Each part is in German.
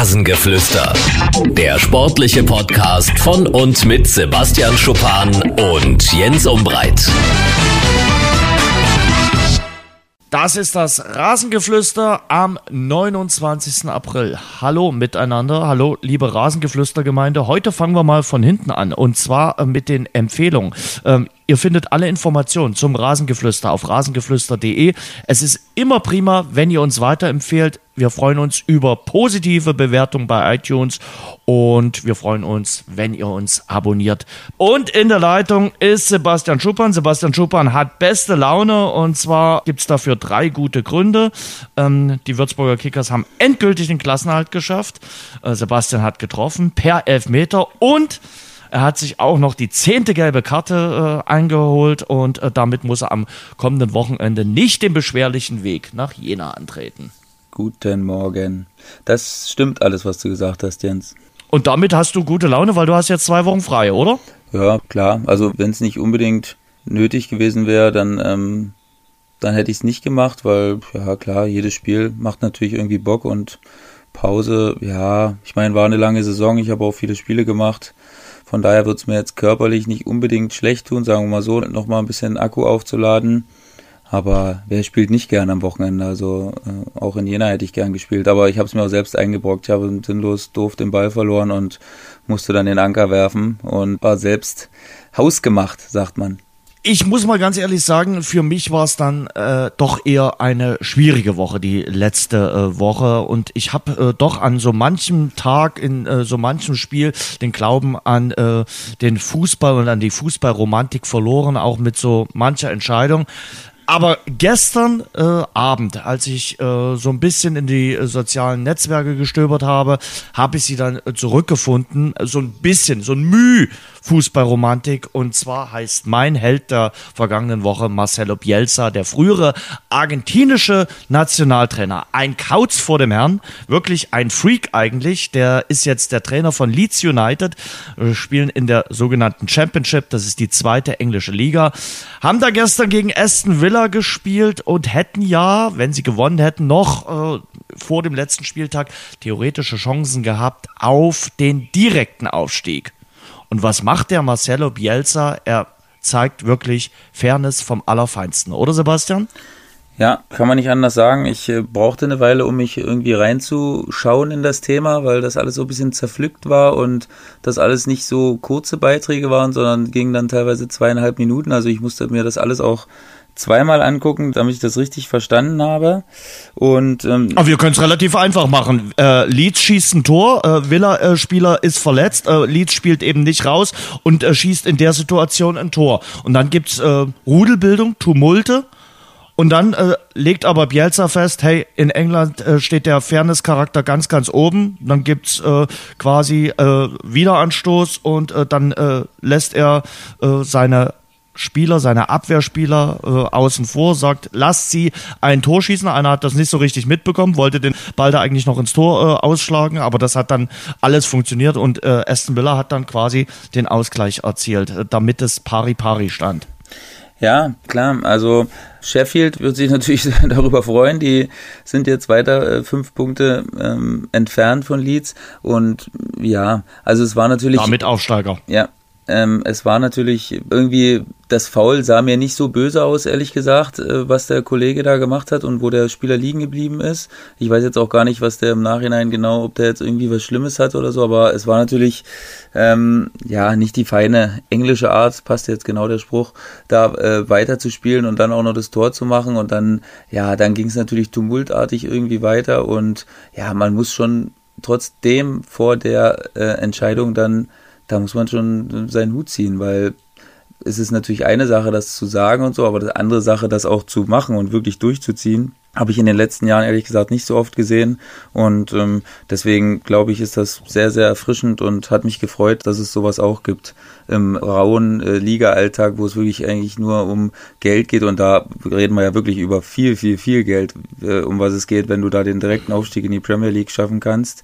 Rasengeflüster. Der sportliche Podcast von und mit Sebastian Schuppan und Jens Umbreit. Das ist das Rasengeflüster am 29. April. Hallo miteinander, hallo liebe Rasengeflüstergemeinde. Heute fangen wir mal von hinten an und zwar äh, mit den Empfehlungen. Ähm, Ihr findet alle Informationen zum Rasengeflüster auf rasengeflüster.de. Es ist immer prima, wenn ihr uns weiterempfehlt. Wir freuen uns über positive Bewertungen bei iTunes und wir freuen uns, wenn ihr uns abonniert. Und in der Leitung ist Sebastian Schuppan. Sebastian Schuppan hat beste Laune und zwar gibt es dafür drei gute Gründe. Ähm, die Würzburger Kickers haben endgültig den Klassenhalt geschafft. Äh, Sebastian hat getroffen per Elfmeter und er hat sich auch noch die zehnte gelbe Karte äh, eingeholt und äh, damit muss er am kommenden Wochenende nicht den beschwerlichen Weg nach Jena antreten. Guten Morgen. Das stimmt alles, was du gesagt hast, Jens. Und damit hast du gute Laune, weil du hast jetzt zwei Wochen frei, oder? Ja, klar. Also wenn es nicht unbedingt nötig gewesen wäre, dann, ähm, dann hätte ich es nicht gemacht, weil, ja klar, jedes Spiel macht natürlich irgendwie Bock und Pause, ja, ich meine, war eine lange Saison, ich habe auch viele Spiele gemacht. Von daher wird es mir jetzt körperlich nicht unbedingt schlecht tun, sagen wir mal so, nochmal ein bisschen Akku aufzuladen. Aber wer spielt nicht gern am Wochenende? Also äh, auch in Jena hätte ich gern gespielt. Aber ich habe es mir auch selbst eingebrockt. Ich habe sinnlos doof den Ball verloren und musste dann den Anker werfen und war selbst hausgemacht, sagt man ich muss mal ganz ehrlich sagen, für mich war es dann äh, doch eher eine schwierige Woche, die letzte äh, Woche. Und ich habe äh, doch an so manchem Tag, in äh, so manchem Spiel den Glauben an äh, den Fußball und an die Fußballromantik verloren, auch mit so mancher Entscheidung. Aber gestern äh, Abend, als ich äh, so ein bisschen in die äh, sozialen Netzwerke gestöbert habe, habe ich sie dann äh, zurückgefunden. So ein bisschen, so ein Müh Fußballromantik. Und zwar heißt mein Held der vergangenen Woche Marcelo Bielsa, der frühere argentinische Nationaltrainer. Ein Kauz vor dem Herrn, wirklich ein Freak eigentlich. Der ist jetzt der Trainer von Leeds United, Wir spielen in der sogenannten Championship, das ist die zweite englische Liga. Haben da gestern gegen Aston Villa Villa gespielt und hätten ja, wenn sie gewonnen hätten, noch äh, vor dem letzten Spieltag theoretische Chancen gehabt auf den direkten Aufstieg. Und was macht der Marcelo Bielsa? Er zeigt wirklich Fairness vom Allerfeinsten, oder Sebastian? Ja, kann man nicht anders sagen. Ich äh, brauchte eine Weile, um mich irgendwie reinzuschauen in das Thema, weil das alles so ein bisschen zerpflückt war und das alles nicht so kurze Beiträge waren, sondern gingen dann teilweise zweieinhalb Minuten. Also ich musste mir das alles auch zweimal angucken, damit ich das richtig verstanden habe. Und ähm, aber wir können es relativ einfach machen. Äh, Leeds schießt ein Tor, äh, Villa-Spieler ist verletzt, äh, Leeds spielt eben nicht raus und äh, schießt in der Situation ein Tor. Und dann gibt's äh, Rudelbildung, Tumulte. Und dann äh, legt aber Bielsa fest, hey, in England äh, steht der Fairness-Charakter ganz, ganz oben. Dann gibt's äh, quasi äh, Wiederanstoß und äh, dann äh, lässt er äh, seine Spieler, seine Abwehrspieler äh, außen vor, sagt, lasst sie ein Tor schießen. Einer hat das nicht so richtig mitbekommen, wollte den Ball da eigentlich noch ins Tor äh, ausschlagen, aber das hat dann alles funktioniert und äh, Aston Villa hat dann quasi den Ausgleich erzielt, äh, damit es pari-pari stand. Ja, klar. Also Sheffield wird sich natürlich darüber freuen. Die sind jetzt weiter äh, fünf Punkte ähm, entfernt von Leeds. Und ja, also es war natürlich. Damit Aufsteiger. Ja, ähm, es war natürlich irgendwie, das Foul sah mir nicht so böse aus, ehrlich gesagt, äh, was der Kollege da gemacht hat und wo der Spieler liegen geblieben ist. Ich weiß jetzt auch gar nicht, was der im Nachhinein genau, ob der jetzt irgendwie was Schlimmes hat oder so, aber es war natürlich, ähm, ja, nicht die feine englische Art, passt jetzt genau der Spruch, da äh, weiter und dann auch noch das Tor zu machen und dann, ja, dann ging es natürlich tumultartig irgendwie weiter und ja, man muss schon trotzdem vor der äh, Entscheidung dann da muss man schon seinen Hut ziehen, weil es ist natürlich eine Sache, das zu sagen und so, aber eine andere Sache, das auch zu machen und wirklich durchzuziehen, habe ich in den letzten Jahren ehrlich gesagt nicht so oft gesehen. Und ähm, deswegen glaube ich, ist das sehr, sehr erfrischend und hat mich gefreut, dass es sowas auch gibt im rauen äh, Liga-Alltag, wo es wirklich eigentlich nur um Geld geht. Und da reden wir ja wirklich über viel, viel, viel Geld, äh, um was es geht, wenn du da den direkten Aufstieg in die Premier League schaffen kannst.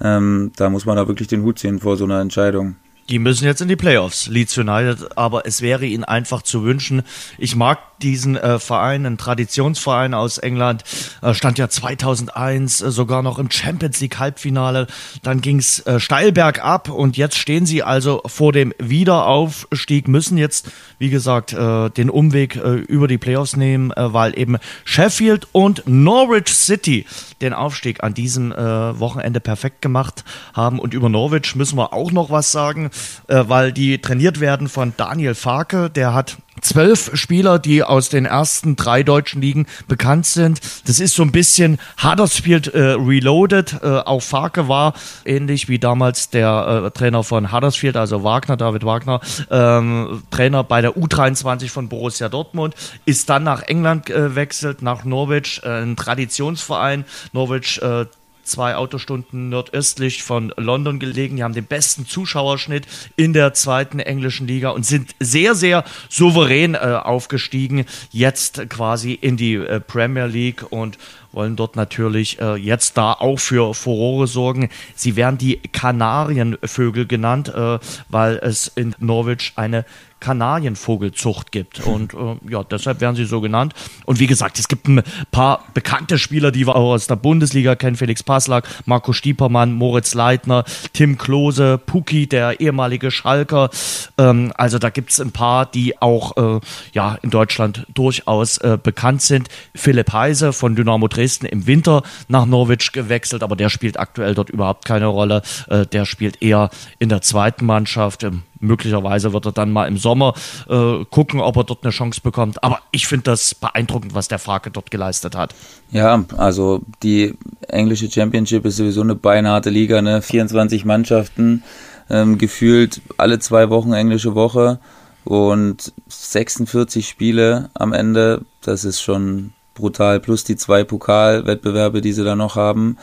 Ähm, da muss man da wirklich den Hut ziehen vor so einer Entscheidung. Die müssen jetzt in die Playoffs, Leeds United, aber es wäre ihnen einfach zu wünschen. Ich mag diesen äh, Verein, ein Traditionsverein aus England, äh, stand ja 2001 äh, sogar noch im Champions League Halbfinale. Dann ging's äh, steil bergab und jetzt stehen sie also vor dem Wiederaufstieg, müssen jetzt, wie gesagt, äh, den Umweg äh, über die Playoffs nehmen, äh, weil eben Sheffield und Norwich City den Aufstieg an diesem äh, Wochenende perfekt gemacht haben. Und über Norwich müssen wir auch noch was sagen, äh, weil die trainiert werden von Daniel Farke, der hat zwölf Spieler, die aus den ersten drei deutschen Ligen bekannt sind. Das ist so ein bisschen Huddersfield äh, Reloaded. Äh, auch Farke war ähnlich wie damals der äh, Trainer von Huddersfield, also Wagner, David Wagner, ähm, Trainer bei der U23 von Borussia Dortmund, ist dann nach England gewechselt, äh, nach Norwich, äh, ein Traditionsverein. Norwich äh, zwei Autostunden nordöstlich von London gelegen. Die haben den besten Zuschauerschnitt in der zweiten englischen Liga und sind sehr, sehr souverän äh, aufgestiegen. Jetzt quasi in die äh, Premier League und wollen dort natürlich äh, jetzt da auch für Furore sorgen. Sie werden die Kanarienvögel genannt, äh, weil es in Norwich eine Kanarienvogelzucht gibt. Und äh, ja, deshalb werden sie so genannt. Und wie gesagt, es gibt ein paar bekannte Spieler, die wir auch aus der Bundesliga kennen. Felix Passlack, Marco Stiepermann, Moritz Leitner, Tim Klose, Puki, der ehemalige Schalker. Ähm, also da gibt es ein paar, die auch äh, ja, in Deutschland durchaus äh, bekannt sind. Philipp Heise von Dynamo Dresden im Winter nach Norwich gewechselt, aber der spielt aktuell dort überhaupt keine Rolle. Äh, der spielt eher in der zweiten Mannschaft. Ähm, möglicherweise wird er dann mal im Sommer äh, gucken, ob er dort eine Chance bekommt. Aber ich finde das beeindruckend, was der Frage dort geleistet hat. Ja, also die englische Championship ist sowieso eine beinharte Liga, ne? 24 Mannschaften, ähm, gefühlt alle zwei Wochen englische Woche und 46 Spiele am Ende. Das ist schon brutal. Plus die zwei Pokalwettbewerbe, die sie da noch haben.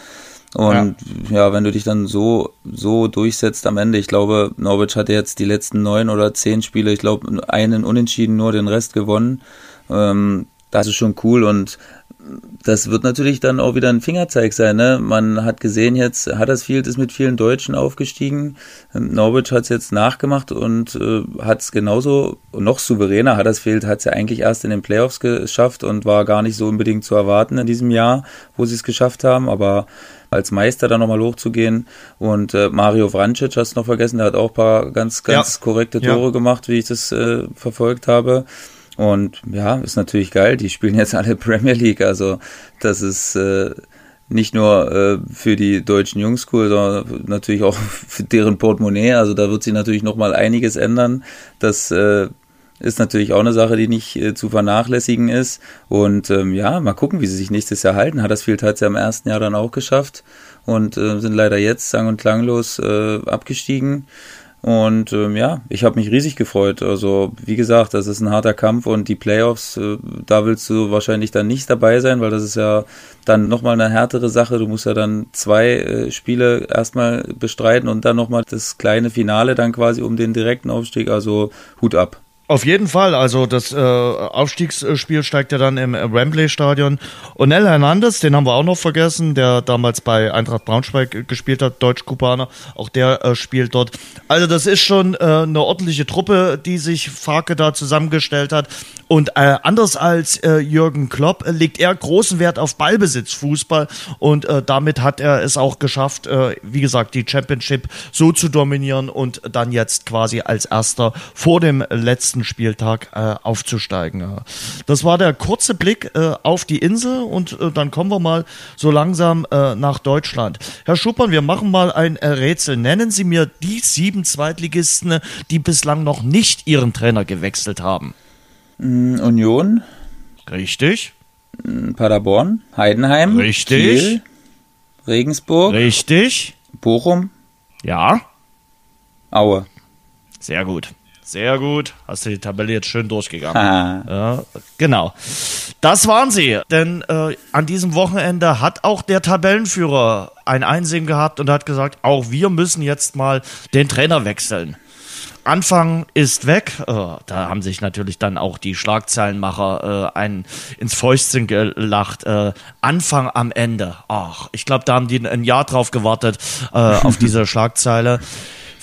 Und ja. ja. wenn du dich dann so, so durchsetzt am Ende, ich glaube, Norwich hatte jetzt die letzten neun oder zehn Spiele, ich glaube, einen Unentschieden, nur den Rest gewonnen. Ähm, das ist schon cool und das wird natürlich dann auch wieder ein Fingerzeig sein. Ne? Man hat gesehen jetzt, Huddersfield ist mit vielen Deutschen aufgestiegen. Norwich hat es jetzt nachgemacht und äh, hat es genauso noch souveräner. Huddersfield hat es ja eigentlich erst in den Playoffs geschafft und war gar nicht so unbedingt zu erwarten in diesem Jahr, wo sie es geschafft haben. Aber als Meister da nochmal hochzugehen. Und äh, Mario Vrancic hast du noch vergessen, der hat auch paar ganz, ganz ja. korrekte Tore ja. gemacht, wie ich das äh, verfolgt habe. Und ja, ist natürlich geil. Die spielen jetzt alle Premier League. Also das ist äh, nicht nur äh, für die deutschen Jungs cool, sondern natürlich auch für deren Portemonnaie. Also da wird sich natürlich nochmal einiges ändern. Das äh, ist natürlich auch eine Sache, die nicht äh, zu vernachlässigen ist. Und ähm, ja, mal gucken, wie sie sich nächstes Jahr halten. Huddersfield hat es ja im ersten Jahr dann auch geschafft und äh, sind leider jetzt sang- und klanglos äh, abgestiegen. Und ähm, ja, ich habe mich riesig gefreut. Also wie gesagt, das ist ein harter Kampf und die Playoffs, äh, da willst du wahrscheinlich dann nicht dabei sein, weil das ist ja dann nochmal eine härtere Sache. Du musst ja dann zwei äh, Spiele erstmal bestreiten und dann nochmal das kleine Finale dann quasi um den direkten Aufstieg. Also Hut ab. Auf jeden Fall, also das äh, Aufstiegsspiel steigt ja dann im Wembley-Stadion. Onel Hernandez, den haben wir auch noch vergessen, der damals bei Eintracht Braunschweig gespielt hat, Deutsch-Kubaner, auch der äh, spielt dort. Also das ist schon äh, eine ordentliche Truppe, die sich Farke da zusammengestellt hat. Und äh, anders als äh, Jürgen Klopp legt er großen Wert auf Ballbesitzfußball und äh, damit hat er es auch geschafft, äh, wie gesagt, die Championship so zu dominieren und dann jetzt quasi als erster vor dem letzten Spieltag äh, aufzusteigen. Das war der kurze Blick äh, auf die Insel und äh, dann kommen wir mal so langsam äh, nach Deutschland. Herr Schuppern, wir machen mal ein äh, Rätsel. Nennen Sie mir die sieben Zweitligisten, die bislang noch nicht ihren Trainer gewechselt haben. Mm, Union. Richtig. Mm, Paderborn. Heidenheim. Richtig. Kiel, Regensburg. Richtig. Bochum. Ja. Aue. Sehr gut. Sehr gut. Hast du die Tabelle jetzt schön durchgegangen. Ja, genau. Das waren sie. Denn äh, an diesem Wochenende hat auch der Tabellenführer ein Einsehen gehabt und hat gesagt, auch wir müssen jetzt mal den Trainer wechseln. Anfang ist weg. Äh, da haben sich natürlich dann auch die Schlagzeilenmacher äh, ein, ins Fäustchen gelacht. Äh, Anfang am Ende. Ach, ich glaube, da haben die ein Jahr drauf gewartet äh, auf diese Schlagzeile.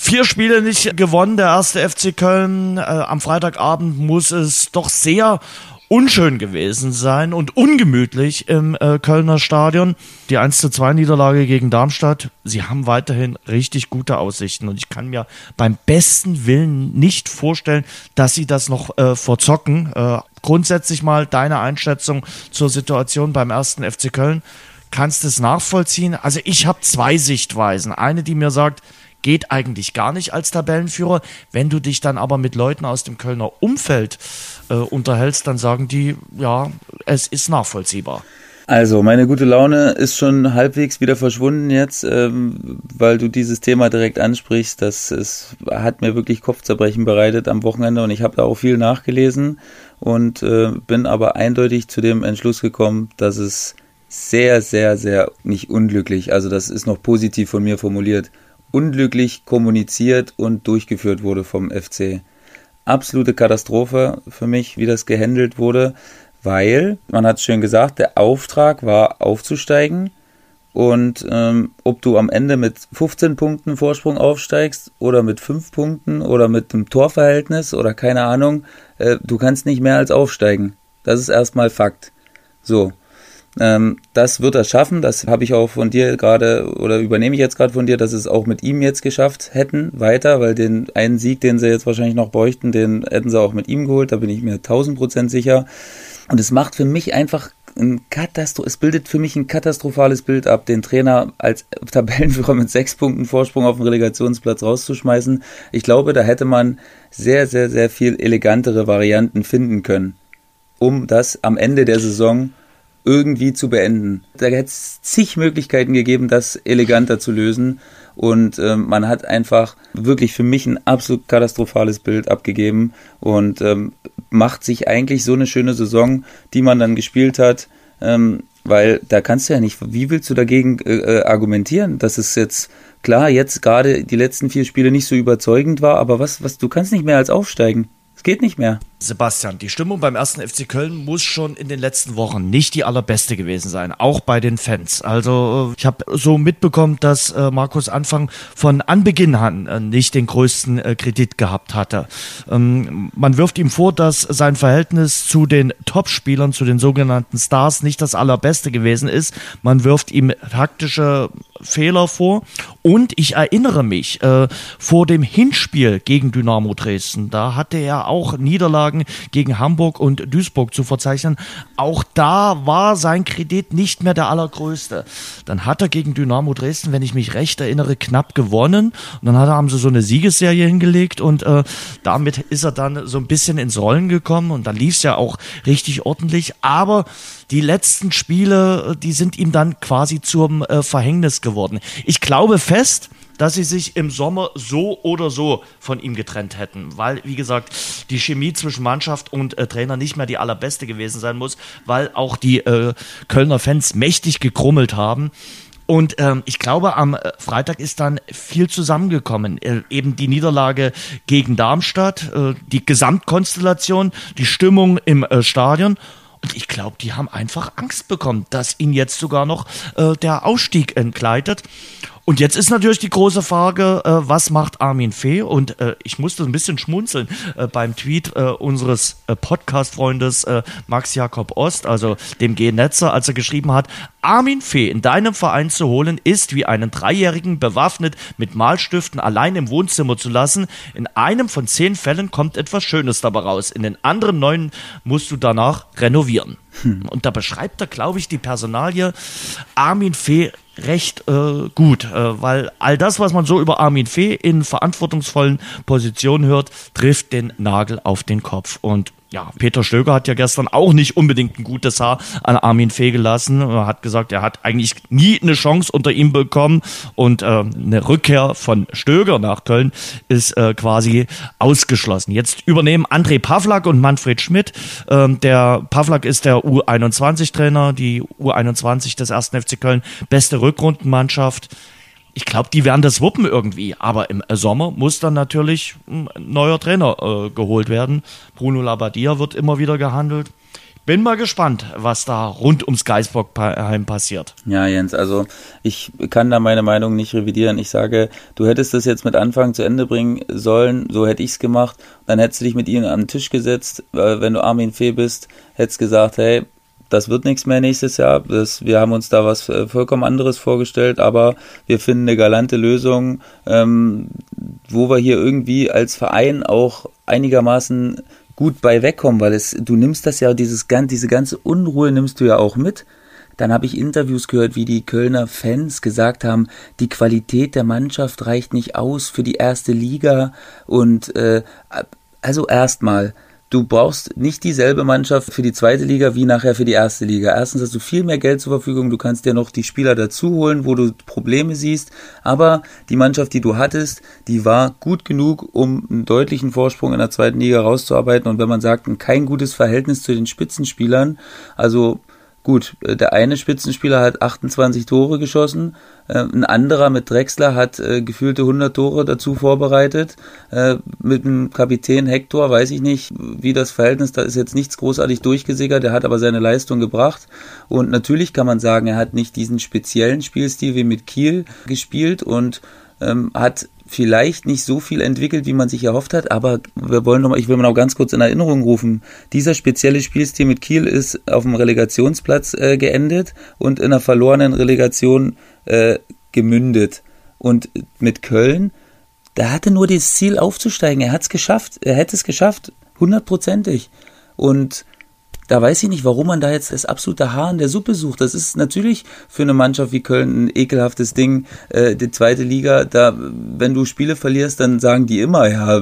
Vier Spiele nicht gewonnen, der erste FC Köln. Äh, am Freitagabend muss es doch sehr unschön gewesen sein und ungemütlich im äh, Kölner Stadion. Die 1 zu 2 Niederlage gegen Darmstadt. Sie haben weiterhin richtig gute Aussichten und ich kann mir beim besten Willen nicht vorstellen, dass sie das noch äh, verzocken. Äh, grundsätzlich mal deine Einschätzung zur Situation beim ersten FC Köln. Kannst du es nachvollziehen? Also ich habe zwei Sichtweisen. Eine, die mir sagt, geht eigentlich gar nicht als Tabellenführer. Wenn du dich dann aber mit Leuten aus dem Kölner Umfeld äh, unterhältst, dann sagen die, ja, es ist nachvollziehbar. Also, meine gute Laune ist schon halbwegs wieder verschwunden jetzt, ähm, weil du dieses Thema direkt ansprichst. Das ist, hat mir wirklich Kopfzerbrechen bereitet am Wochenende und ich habe da auch viel nachgelesen und äh, bin aber eindeutig zu dem Entschluss gekommen, dass es sehr, sehr, sehr nicht unglücklich, also das ist noch positiv von mir formuliert, unglücklich kommuniziert und durchgeführt wurde vom FC. Absolute Katastrophe für mich, wie das gehandelt wurde, weil, man hat es schön gesagt, der Auftrag war aufzusteigen und ähm, ob du am Ende mit 15 Punkten Vorsprung aufsteigst oder mit 5 Punkten oder mit einem Torverhältnis oder keine Ahnung, äh, du kannst nicht mehr als aufsteigen. Das ist erstmal Fakt. So. Ähm, das wird er schaffen. Das habe ich auch von dir gerade oder übernehme ich jetzt gerade von dir, dass es auch mit ihm jetzt geschafft hätten weiter, weil den einen Sieg, den sie jetzt wahrscheinlich noch bräuchten, den hätten sie auch mit ihm geholt. Da bin ich mir 1000 Prozent sicher. Und es macht für mich einfach ein Katastro es bildet für mich ein katastrophales Bild ab, den Trainer als Tabellenführer mit sechs Punkten Vorsprung auf dem Relegationsplatz rauszuschmeißen. Ich glaube, da hätte man sehr, sehr, sehr viel elegantere Varianten finden können, um das am Ende der Saison irgendwie zu beenden. Da hätte es zig Möglichkeiten gegeben, das eleganter zu lösen. Und ähm, man hat einfach wirklich für mich ein absolut katastrophales Bild abgegeben und ähm, macht sich eigentlich so eine schöne Saison, die man dann gespielt hat. Ähm, weil da kannst du ja nicht, wie willst du dagegen äh, äh argumentieren, dass es jetzt klar jetzt gerade die letzten vier Spiele nicht so überzeugend war, aber was, was, du kannst nicht mehr als aufsteigen. Es geht nicht mehr. Sebastian, die Stimmung beim ersten FC Köln muss schon in den letzten Wochen nicht die allerbeste gewesen sein, auch bei den Fans. Also ich habe so mitbekommen, dass äh, Markus Anfang von Anbeginn an äh, nicht den größten äh, Kredit gehabt hatte. Ähm, man wirft ihm vor, dass sein Verhältnis zu den Topspielern, zu den sogenannten Stars, nicht das allerbeste gewesen ist. Man wirft ihm taktische Fehler vor. Und ich erinnere mich, äh, vor dem Hinspiel gegen Dynamo Dresden, da hatte er auch Niederlagen Niederlagen gegen Hamburg und Duisburg zu verzeichnen. Auch da war sein Kredit nicht mehr der allergrößte. Dann hat er gegen Dynamo Dresden, wenn ich mich recht erinnere, knapp gewonnen. Und dann hat haben sie so eine Siegesserie hingelegt und äh, damit ist er dann so ein bisschen ins Rollen gekommen und dann lief es ja auch richtig ordentlich. Aber die letzten Spiele, die sind ihm dann quasi zum äh, Verhängnis geworden. Ich glaube fest, dass sie sich im Sommer so oder so von ihm getrennt hätten, weil, wie gesagt, die Chemie zwischen Mannschaft und äh, Trainer nicht mehr die allerbeste gewesen sein muss, weil auch die äh, Kölner Fans mächtig gekrummelt haben. Und ähm, ich glaube, am äh, Freitag ist dann viel zusammengekommen. Äh, eben die Niederlage gegen Darmstadt, äh, die Gesamtkonstellation, die Stimmung im äh, Stadion. Und ich glaube, die haben einfach Angst bekommen, dass ihnen jetzt sogar noch äh, der Ausstieg entgleitet. Und jetzt ist natürlich die große Frage, äh, was macht Armin Fee? Und äh, ich musste ein bisschen schmunzeln äh, beim Tweet äh, unseres äh, Podcast-Freundes äh, Max Jakob Ost, also dem G-Netzer, als er geschrieben hat, Armin Fee in deinem Verein zu holen, ist wie einen Dreijährigen bewaffnet mit Malstiften allein im Wohnzimmer zu lassen. In einem von zehn Fällen kommt etwas Schönes dabei raus. In den anderen neun musst du danach renovieren. Hm. Und da beschreibt er, glaube ich, die Personalie Armin Fee recht äh, gut, äh, weil all das, was man so über Armin Fee in verantwortungsvollen Positionen hört, trifft den Nagel auf den Kopf. Und ja, Peter Stöger hat ja gestern auch nicht unbedingt ein gutes Haar an Armin Fee gelassen. Er hat gesagt, er hat eigentlich nie eine Chance unter ihm bekommen und äh, eine Rückkehr von Stöger nach Köln ist äh, quasi ausgeschlossen. Jetzt übernehmen André Pavlak und Manfred Schmidt. Ähm, der Pavlak ist der U21-Trainer, die U21 des 1. FC Köln, beste Rückrundenmannschaft ich glaube, die werden das wuppen irgendwie. Aber im Sommer muss dann natürlich ein neuer Trainer äh, geholt werden. Bruno Labbadia wird immer wieder gehandelt. bin mal gespannt, was da rund ums Geisbockheim passiert. Ja, Jens, also ich kann da meine Meinung nicht revidieren. Ich sage, du hättest das jetzt mit Anfang zu Ende bringen sollen, so hätte ich es gemacht. Dann hättest du dich mit ihnen an den Tisch gesetzt, wenn du Armin Fee bist, hättest gesagt, hey, das wird nichts mehr nächstes Jahr. Das, wir haben uns da was äh, vollkommen anderes vorgestellt, aber wir finden eine galante Lösung, ähm, wo wir hier irgendwie als Verein auch einigermaßen gut bei wegkommen, weil es, du nimmst das ja, dieses, diese ganze Unruhe nimmst du ja auch mit. Dann habe ich Interviews gehört, wie die Kölner Fans gesagt haben, die Qualität der Mannschaft reicht nicht aus für die erste Liga und äh, also erstmal, du brauchst nicht dieselbe Mannschaft für die zweite Liga wie nachher für die erste Liga. Erstens hast du viel mehr Geld zur Verfügung, du kannst dir noch die Spieler dazu holen, wo du Probleme siehst, aber die Mannschaft, die du hattest, die war gut genug, um einen deutlichen Vorsprung in der zweiten Liga rauszuarbeiten und wenn man sagt, kein gutes Verhältnis zu den Spitzenspielern, also Gut, äh, der eine Spitzenspieler hat 28 Tore geschossen, äh, ein anderer mit Drexler hat äh, gefühlte 100 Tore dazu vorbereitet. mit dem Kapitän Hector weiß ich nicht, wie das Verhältnis, da ist jetzt nichts großartig durchgesickert, der hat aber seine Leistung gebracht. Und natürlich kann man sagen, er hat nicht diesen speziellen Spielstil wie mit Kiel gespielt und ähm, hat vielleicht nicht so viel entwickelt, wie man sich erhofft hat, aber wir wollen noch mal, ich will mal noch ganz kurz in Erinnerung rufen. Dieser spezielle Spielstil mit Kiel ist auf dem Relegationsplatz äh, geendet und in einer verlorenen Relegation äh, gemündet. Und mit Köln, da hatte nur das Ziel aufzusteigen. Er hat es geschafft. Er hätte es geschafft, hundertprozentig. Und da weiß ich nicht, warum man da jetzt das absolute Haar in der Suppe sucht. Das ist natürlich für eine Mannschaft wie Köln ein ekelhaftes Ding. Äh, die zweite Liga, da, wenn du Spiele verlierst, dann sagen die immer, ja,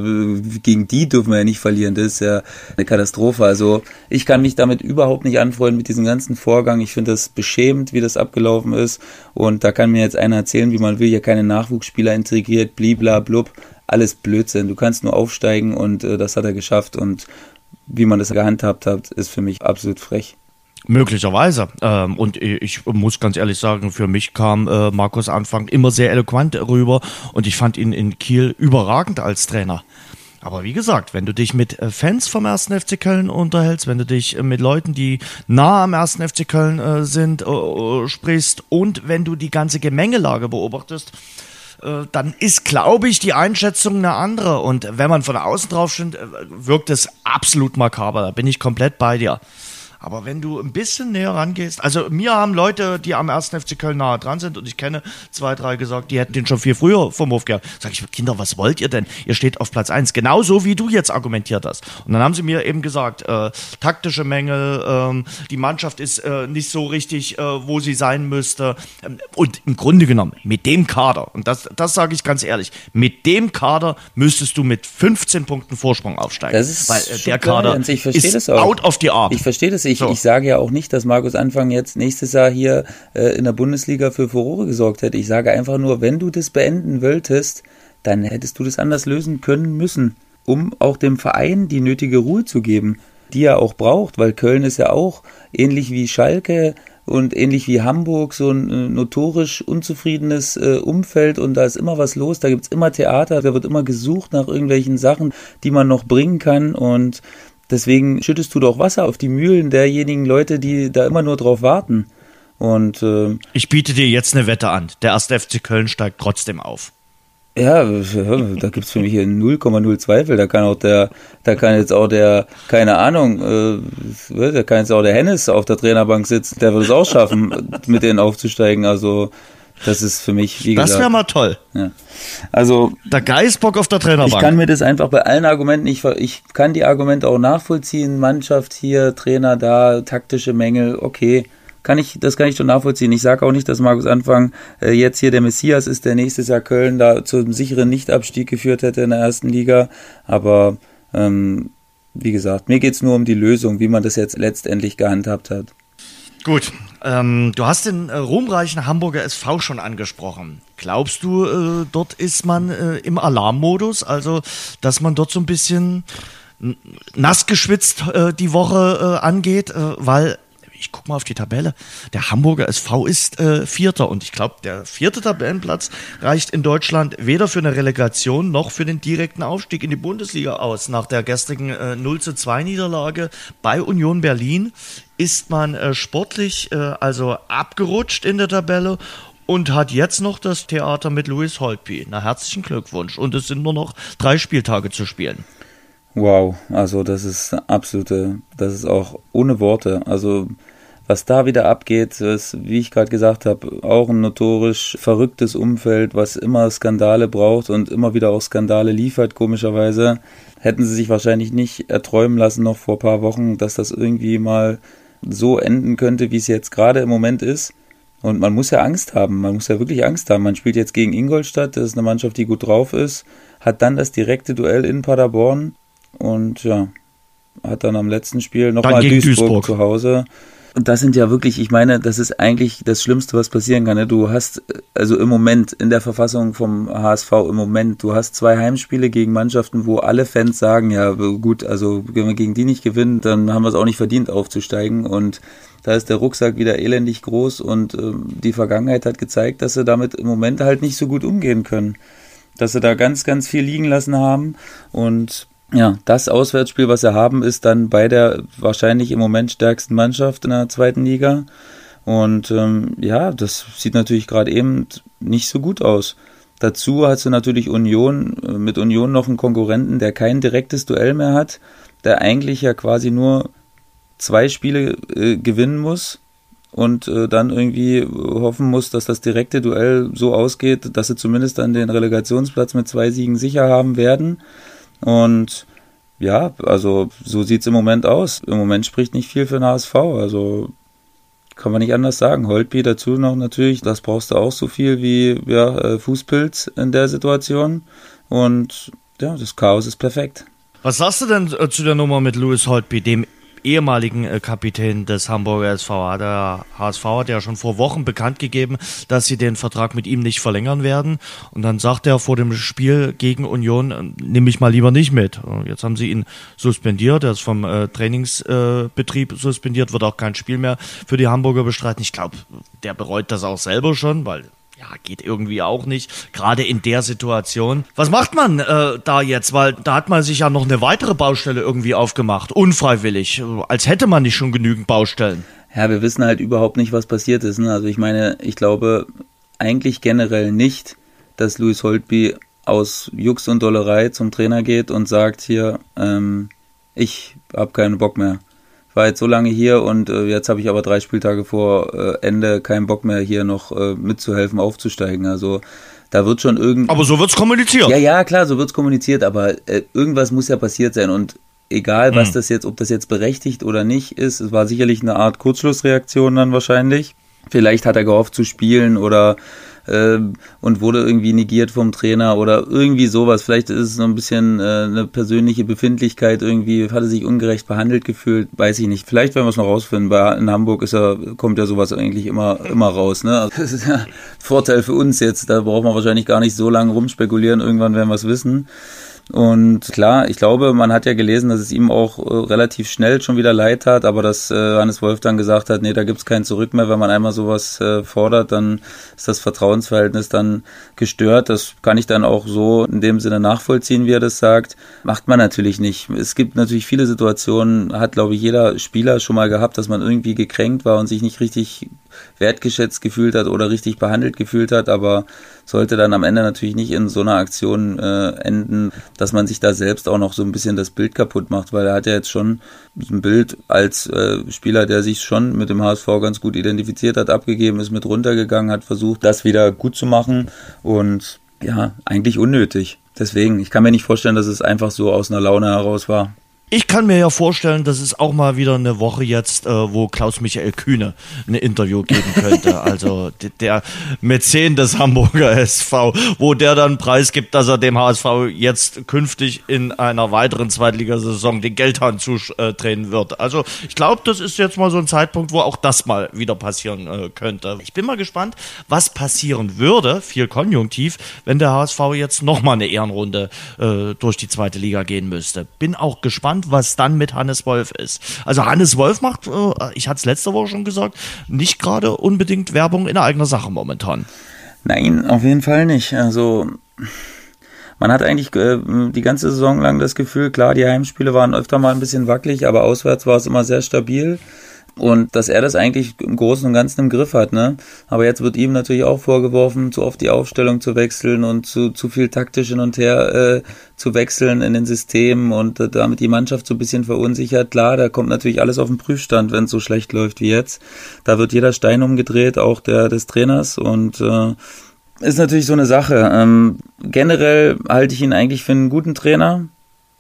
gegen die dürfen wir ja nicht verlieren. Das ist ja eine Katastrophe. Also ich kann mich damit überhaupt nicht anfreunden mit diesem ganzen Vorgang. Ich finde das beschämend, wie das abgelaufen ist. Und da kann mir jetzt einer erzählen, wie man will, ja keine Nachwuchsspieler integriert, blibla blub. Alles Blödsinn. Du kannst nur aufsteigen und äh, das hat er geschafft und wie man das gehandhabt hat, ist für mich absolut frech. Möglicherweise. Ähm, und ich muss ganz ehrlich sagen, für mich kam äh, Markus Anfang immer sehr eloquent rüber und ich fand ihn in Kiel überragend als Trainer. Aber wie gesagt, wenn du dich mit äh, Fans vom 1. FC Köln unterhältst, wenn du dich äh, mit Leuten, die nah am 1. FC Köln äh, sind, äh, sprichst und wenn du die ganze Gemengelage beobachtest, äh, dann ist, glaube ich, die Einschätzung eine andere. Und wenn man von außen drauf steht, äh, wirkt es absolut makaber. Da bin ich komplett bei dir. Aber wenn du ein bisschen näher rangehst, also mir haben Leute, die am 1. FC Köln nahe dran sind und ich kenne zwei, drei gesagt, die hätten den schon viel früher vom Hof gehabt. Sag ich, Kinder, was wollt ihr denn? Ihr steht auf Platz 1, genauso wie du jetzt argumentiert hast. Und dann haben sie mir eben gesagt, äh, taktische Mängel, ähm, die Mannschaft ist äh, nicht so richtig, äh, wo sie sein müsste. Ähm, und im Grunde genommen, mit dem Kader, und das, das sage ich ganz ehrlich, mit dem Kader müsstest du mit 15 Punkten Vorsprung aufsteigen. Das ist Weil äh, der Kader ist out of the art. Ich verstehe das. Ich ich, so. ich sage ja auch nicht, dass Markus Anfang jetzt nächstes Jahr hier äh, in der Bundesliga für Furore gesorgt hätte. Ich sage einfach nur, wenn du das beenden wolltest, dann hättest du das anders lösen können müssen, um auch dem Verein die nötige Ruhe zu geben, die er auch braucht, weil Köln ist ja auch ähnlich wie Schalke und ähnlich wie Hamburg so ein äh, notorisch unzufriedenes äh, Umfeld und da ist immer was los, da gibt's immer Theater, da wird immer gesucht nach irgendwelchen Sachen, die man noch bringen kann und Deswegen schüttest du doch Wasser auf die Mühlen derjenigen Leute, die da immer nur drauf warten. Und äh, ich biete dir jetzt eine Wette an. Der erste FC Köln steigt trotzdem auf. Ja, da gibt's für mich hier 0,0 Zweifel. Da kann auch der, da kann jetzt auch der, keine Ahnung, äh, da kann jetzt auch der Hennis auf der Trainerbank sitzen. Der würde es auch schaffen, mit denen aufzusteigen. Also das ist für mich, wie gesagt. Das wäre mal toll. Ja. Also. Der Geistbock auf der Trainerbank. Ich kann mir das einfach bei allen Argumenten, ich, ich kann die Argumente auch nachvollziehen. Mannschaft hier, Trainer da, taktische Mängel, okay. Kann ich, das kann ich schon nachvollziehen. Ich sage auch nicht, dass Markus Anfang äh, jetzt hier der Messias ist, der nächstes Jahr Köln da zum sicheren Nichtabstieg geführt hätte in der ersten Liga. Aber ähm, wie gesagt, mir geht's nur um die Lösung, wie man das jetzt letztendlich gehandhabt hat. Gut, ähm, du hast den äh, ruhmreichen Hamburger SV schon angesprochen. Glaubst du, äh, dort ist man äh, im Alarmmodus, also dass man dort so ein bisschen nass geschwitzt äh, die Woche äh, angeht, äh, weil ich guck mal auf die Tabelle. Der Hamburger SV ist äh, Vierter und ich glaube, der vierte Tabellenplatz reicht in Deutschland weder für eine Relegation noch für den direkten Aufstieg in die Bundesliga aus. Nach der gestrigen äh, 0 zu 2 Niederlage bei Union Berlin ist man äh, sportlich äh, also abgerutscht in der Tabelle und hat jetzt noch das Theater mit Louis Holtby. Na, herzlichen Glückwunsch. Und es sind nur noch drei Spieltage zu spielen. Wow, also das ist absolute, das ist auch ohne Worte. Also was da wieder abgeht, ist, wie ich gerade gesagt habe, auch ein notorisch verrücktes Umfeld, was immer Skandale braucht und immer wieder auch Skandale liefert, komischerweise. Hätten sie sich wahrscheinlich nicht erträumen lassen noch vor ein paar Wochen, dass das irgendwie mal so enden könnte, wie es jetzt gerade im Moment ist. Und man muss ja Angst haben, man muss ja wirklich Angst haben. Man spielt jetzt gegen Ingolstadt, das ist eine Mannschaft, die gut drauf ist, hat dann das direkte Duell in Paderborn und ja, hat dann am letzten Spiel nochmal Duisburg, Duisburg zu Hause. Und das sind ja wirklich, ich meine, das ist eigentlich das Schlimmste, was passieren kann. Ne? Du hast, also im Moment, in der Verfassung vom HSV im Moment, du hast zwei Heimspiele gegen Mannschaften, wo alle Fans sagen, ja gut, also wenn wir gegen die nicht gewinnen, dann haben wir es auch nicht verdient aufzusteigen. Und da ist der Rucksack wieder elendig groß und äh, die Vergangenheit hat gezeigt, dass sie damit im Moment halt nicht so gut umgehen können. Dass sie da ganz, ganz viel liegen lassen haben und ja, das Auswärtsspiel, was sie haben, ist dann bei der wahrscheinlich im Moment stärksten Mannschaft in der zweiten Liga. Und ähm, ja, das sieht natürlich gerade eben nicht so gut aus. Dazu hast du natürlich Union, äh, mit Union noch einen Konkurrenten, der kein direktes Duell mehr hat, der eigentlich ja quasi nur zwei Spiele äh, gewinnen muss und äh, dann irgendwie hoffen muss, dass das direkte Duell so ausgeht, dass sie zumindest dann den Relegationsplatz mit zwei Siegen sicher haben werden. Und ja, also so sieht es im Moment aus. Im Moment spricht nicht viel für den HSV. Also kann man nicht anders sagen. Holtby dazu noch natürlich, das brauchst du auch so viel wie ja, äh, Fußpilz in der Situation. Und ja, das Chaos ist perfekt. Was sagst du denn äh, zu der Nummer mit Louis Holtby, dem ehemaligen äh, Kapitän des Hamburger SV. Der HSV hat ja schon vor Wochen bekannt gegeben, dass sie den Vertrag mit ihm nicht verlängern werden. Und dann sagt er vor dem Spiel gegen Union, äh, nehme ich mal lieber nicht mit. Jetzt haben sie ihn suspendiert, er ist vom äh, Trainingsbetrieb äh, suspendiert, wird auch kein Spiel mehr für die Hamburger bestreiten. Ich glaube, der bereut das auch selber schon, weil ja, geht irgendwie auch nicht, gerade in der Situation. Was macht man äh, da jetzt? Weil da hat man sich ja noch eine weitere Baustelle irgendwie aufgemacht, unfreiwillig, als hätte man nicht schon genügend Baustellen. Ja, wir wissen halt überhaupt nicht, was passiert ist. Ne? Also ich meine, ich glaube eigentlich generell nicht, dass Louis Holtby aus Jux und Dollerei zum Trainer geht und sagt hier, ähm, ich habe keinen Bock mehr war jetzt so lange hier und äh, jetzt habe ich aber drei Spieltage vor äh, Ende keinen Bock mehr hier noch äh, mitzuhelfen aufzusteigen. Also da wird schon irgend. Aber so wird's kommuniziert. Ja, ja, klar, so wird's kommuniziert, aber äh, irgendwas muss ja passiert sein und egal, was hm. das jetzt, ob das jetzt berechtigt oder nicht ist, es war sicherlich eine Art Kurzschlussreaktion dann wahrscheinlich. Vielleicht hat er gehofft zu spielen oder äh, und wurde irgendwie negiert vom Trainer oder irgendwie sowas. Vielleicht ist es so ein bisschen äh, eine persönliche Befindlichkeit irgendwie, hat er sich ungerecht behandelt gefühlt, weiß ich nicht. Vielleicht werden wir es noch rausfinden. Bei, in Hamburg ist er, kommt ja sowas eigentlich immer, immer raus. Ne? Also, das ist ja Vorteil für uns jetzt. Da braucht man wahrscheinlich gar nicht so lange rumspekulieren. Irgendwann werden wir es wissen. Und klar, ich glaube, man hat ja gelesen, dass es ihm auch äh, relativ schnell schon wieder leid hat, aber dass äh, Hannes Wolf dann gesagt hat, nee, da gibt's kein Zurück mehr. Wenn man einmal sowas äh, fordert, dann ist das Vertrauensverhältnis dann gestört. Das kann ich dann auch so in dem Sinne nachvollziehen, wie er das sagt. Macht man natürlich nicht. Es gibt natürlich viele Situationen, hat, glaube ich, jeder Spieler schon mal gehabt, dass man irgendwie gekränkt war und sich nicht richtig wertgeschätzt gefühlt hat oder richtig behandelt gefühlt hat, aber sollte dann am Ende natürlich nicht in so einer Aktion äh, enden, dass man sich da selbst auch noch so ein bisschen das Bild kaputt macht, weil er hat ja jetzt schon ein Bild als äh, Spieler, der sich schon mit dem HSV ganz gut identifiziert hat, abgegeben, ist mit runtergegangen, hat versucht, das wieder gut zu machen und ja, eigentlich unnötig. Deswegen, ich kann mir nicht vorstellen, dass es einfach so aus einer Laune heraus war. Ich kann mir ja vorstellen, dass es auch mal wieder eine Woche jetzt, äh, wo Klaus-Michael Kühne ein Interview geben könnte. Also der Mäzen des Hamburger SV, wo der dann preisgibt, dass er dem HSV jetzt künftig in einer weiteren Zweitligasaison den Geldhahn zudrehen wird. Also ich glaube, das ist jetzt mal so ein Zeitpunkt, wo auch das mal wieder passieren äh, könnte. Ich bin mal gespannt, was passieren würde, viel konjunktiv, wenn der HSV jetzt nochmal eine Ehrenrunde äh, durch die zweite Liga gehen müsste. Bin auch gespannt gespannt, was dann mit Hannes Wolf ist. Also Hannes Wolf macht, äh, ich hatte es letzte Woche schon gesagt, nicht gerade unbedingt Werbung in eigener Sache momentan. Nein, auf jeden Fall nicht. Also man hat eigentlich äh, die ganze Saison lang das Gefühl, klar, die Heimspiele waren öfter mal ein bisschen wackelig, aber auswärts war es immer sehr stabil. Und dass er das eigentlich im Großen und Ganzen im Griff hat, ne? Aber jetzt wird ihm natürlich auch vorgeworfen, zu oft die Aufstellung zu wechseln und zu, zu viel taktisch hin und her äh, zu wechseln in den Systemen und äh, damit die Mannschaft so ein bisschen verunsichert. Klar, da kommt natürlich alles auf den Prüfstand, wenn es so schlecht läuft wie jetzt. Da wird jeder Stein umgedreht, auch der des Trainers und äh, ist natürlich so eine Sache. Ähm, generell halte ich ihn eigentlich für einen guten Trainer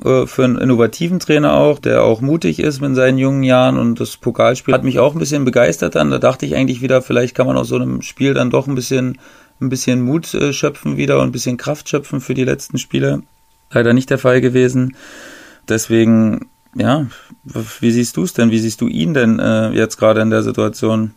äh, für einen innovativen Trainer auch, der auch mutig ist mit seinen jungen Jahren und das Pokalspiel hat mich auch ein bisschen begeistert dann. Da dachte ich eigentlich wieder, vielleicht kann man aus so einem Spiel dann doch ein bisschen, ein bisschen Mut äh, schöpfen wieder und ein bisschen Kraft schöpfen für die letzten Spiele. Leider nicht der Fall gewesen. Deswegen, ja, wie siehst du es denn? Wie siehst du ihn denn äh, jetzt gerade in der Situation?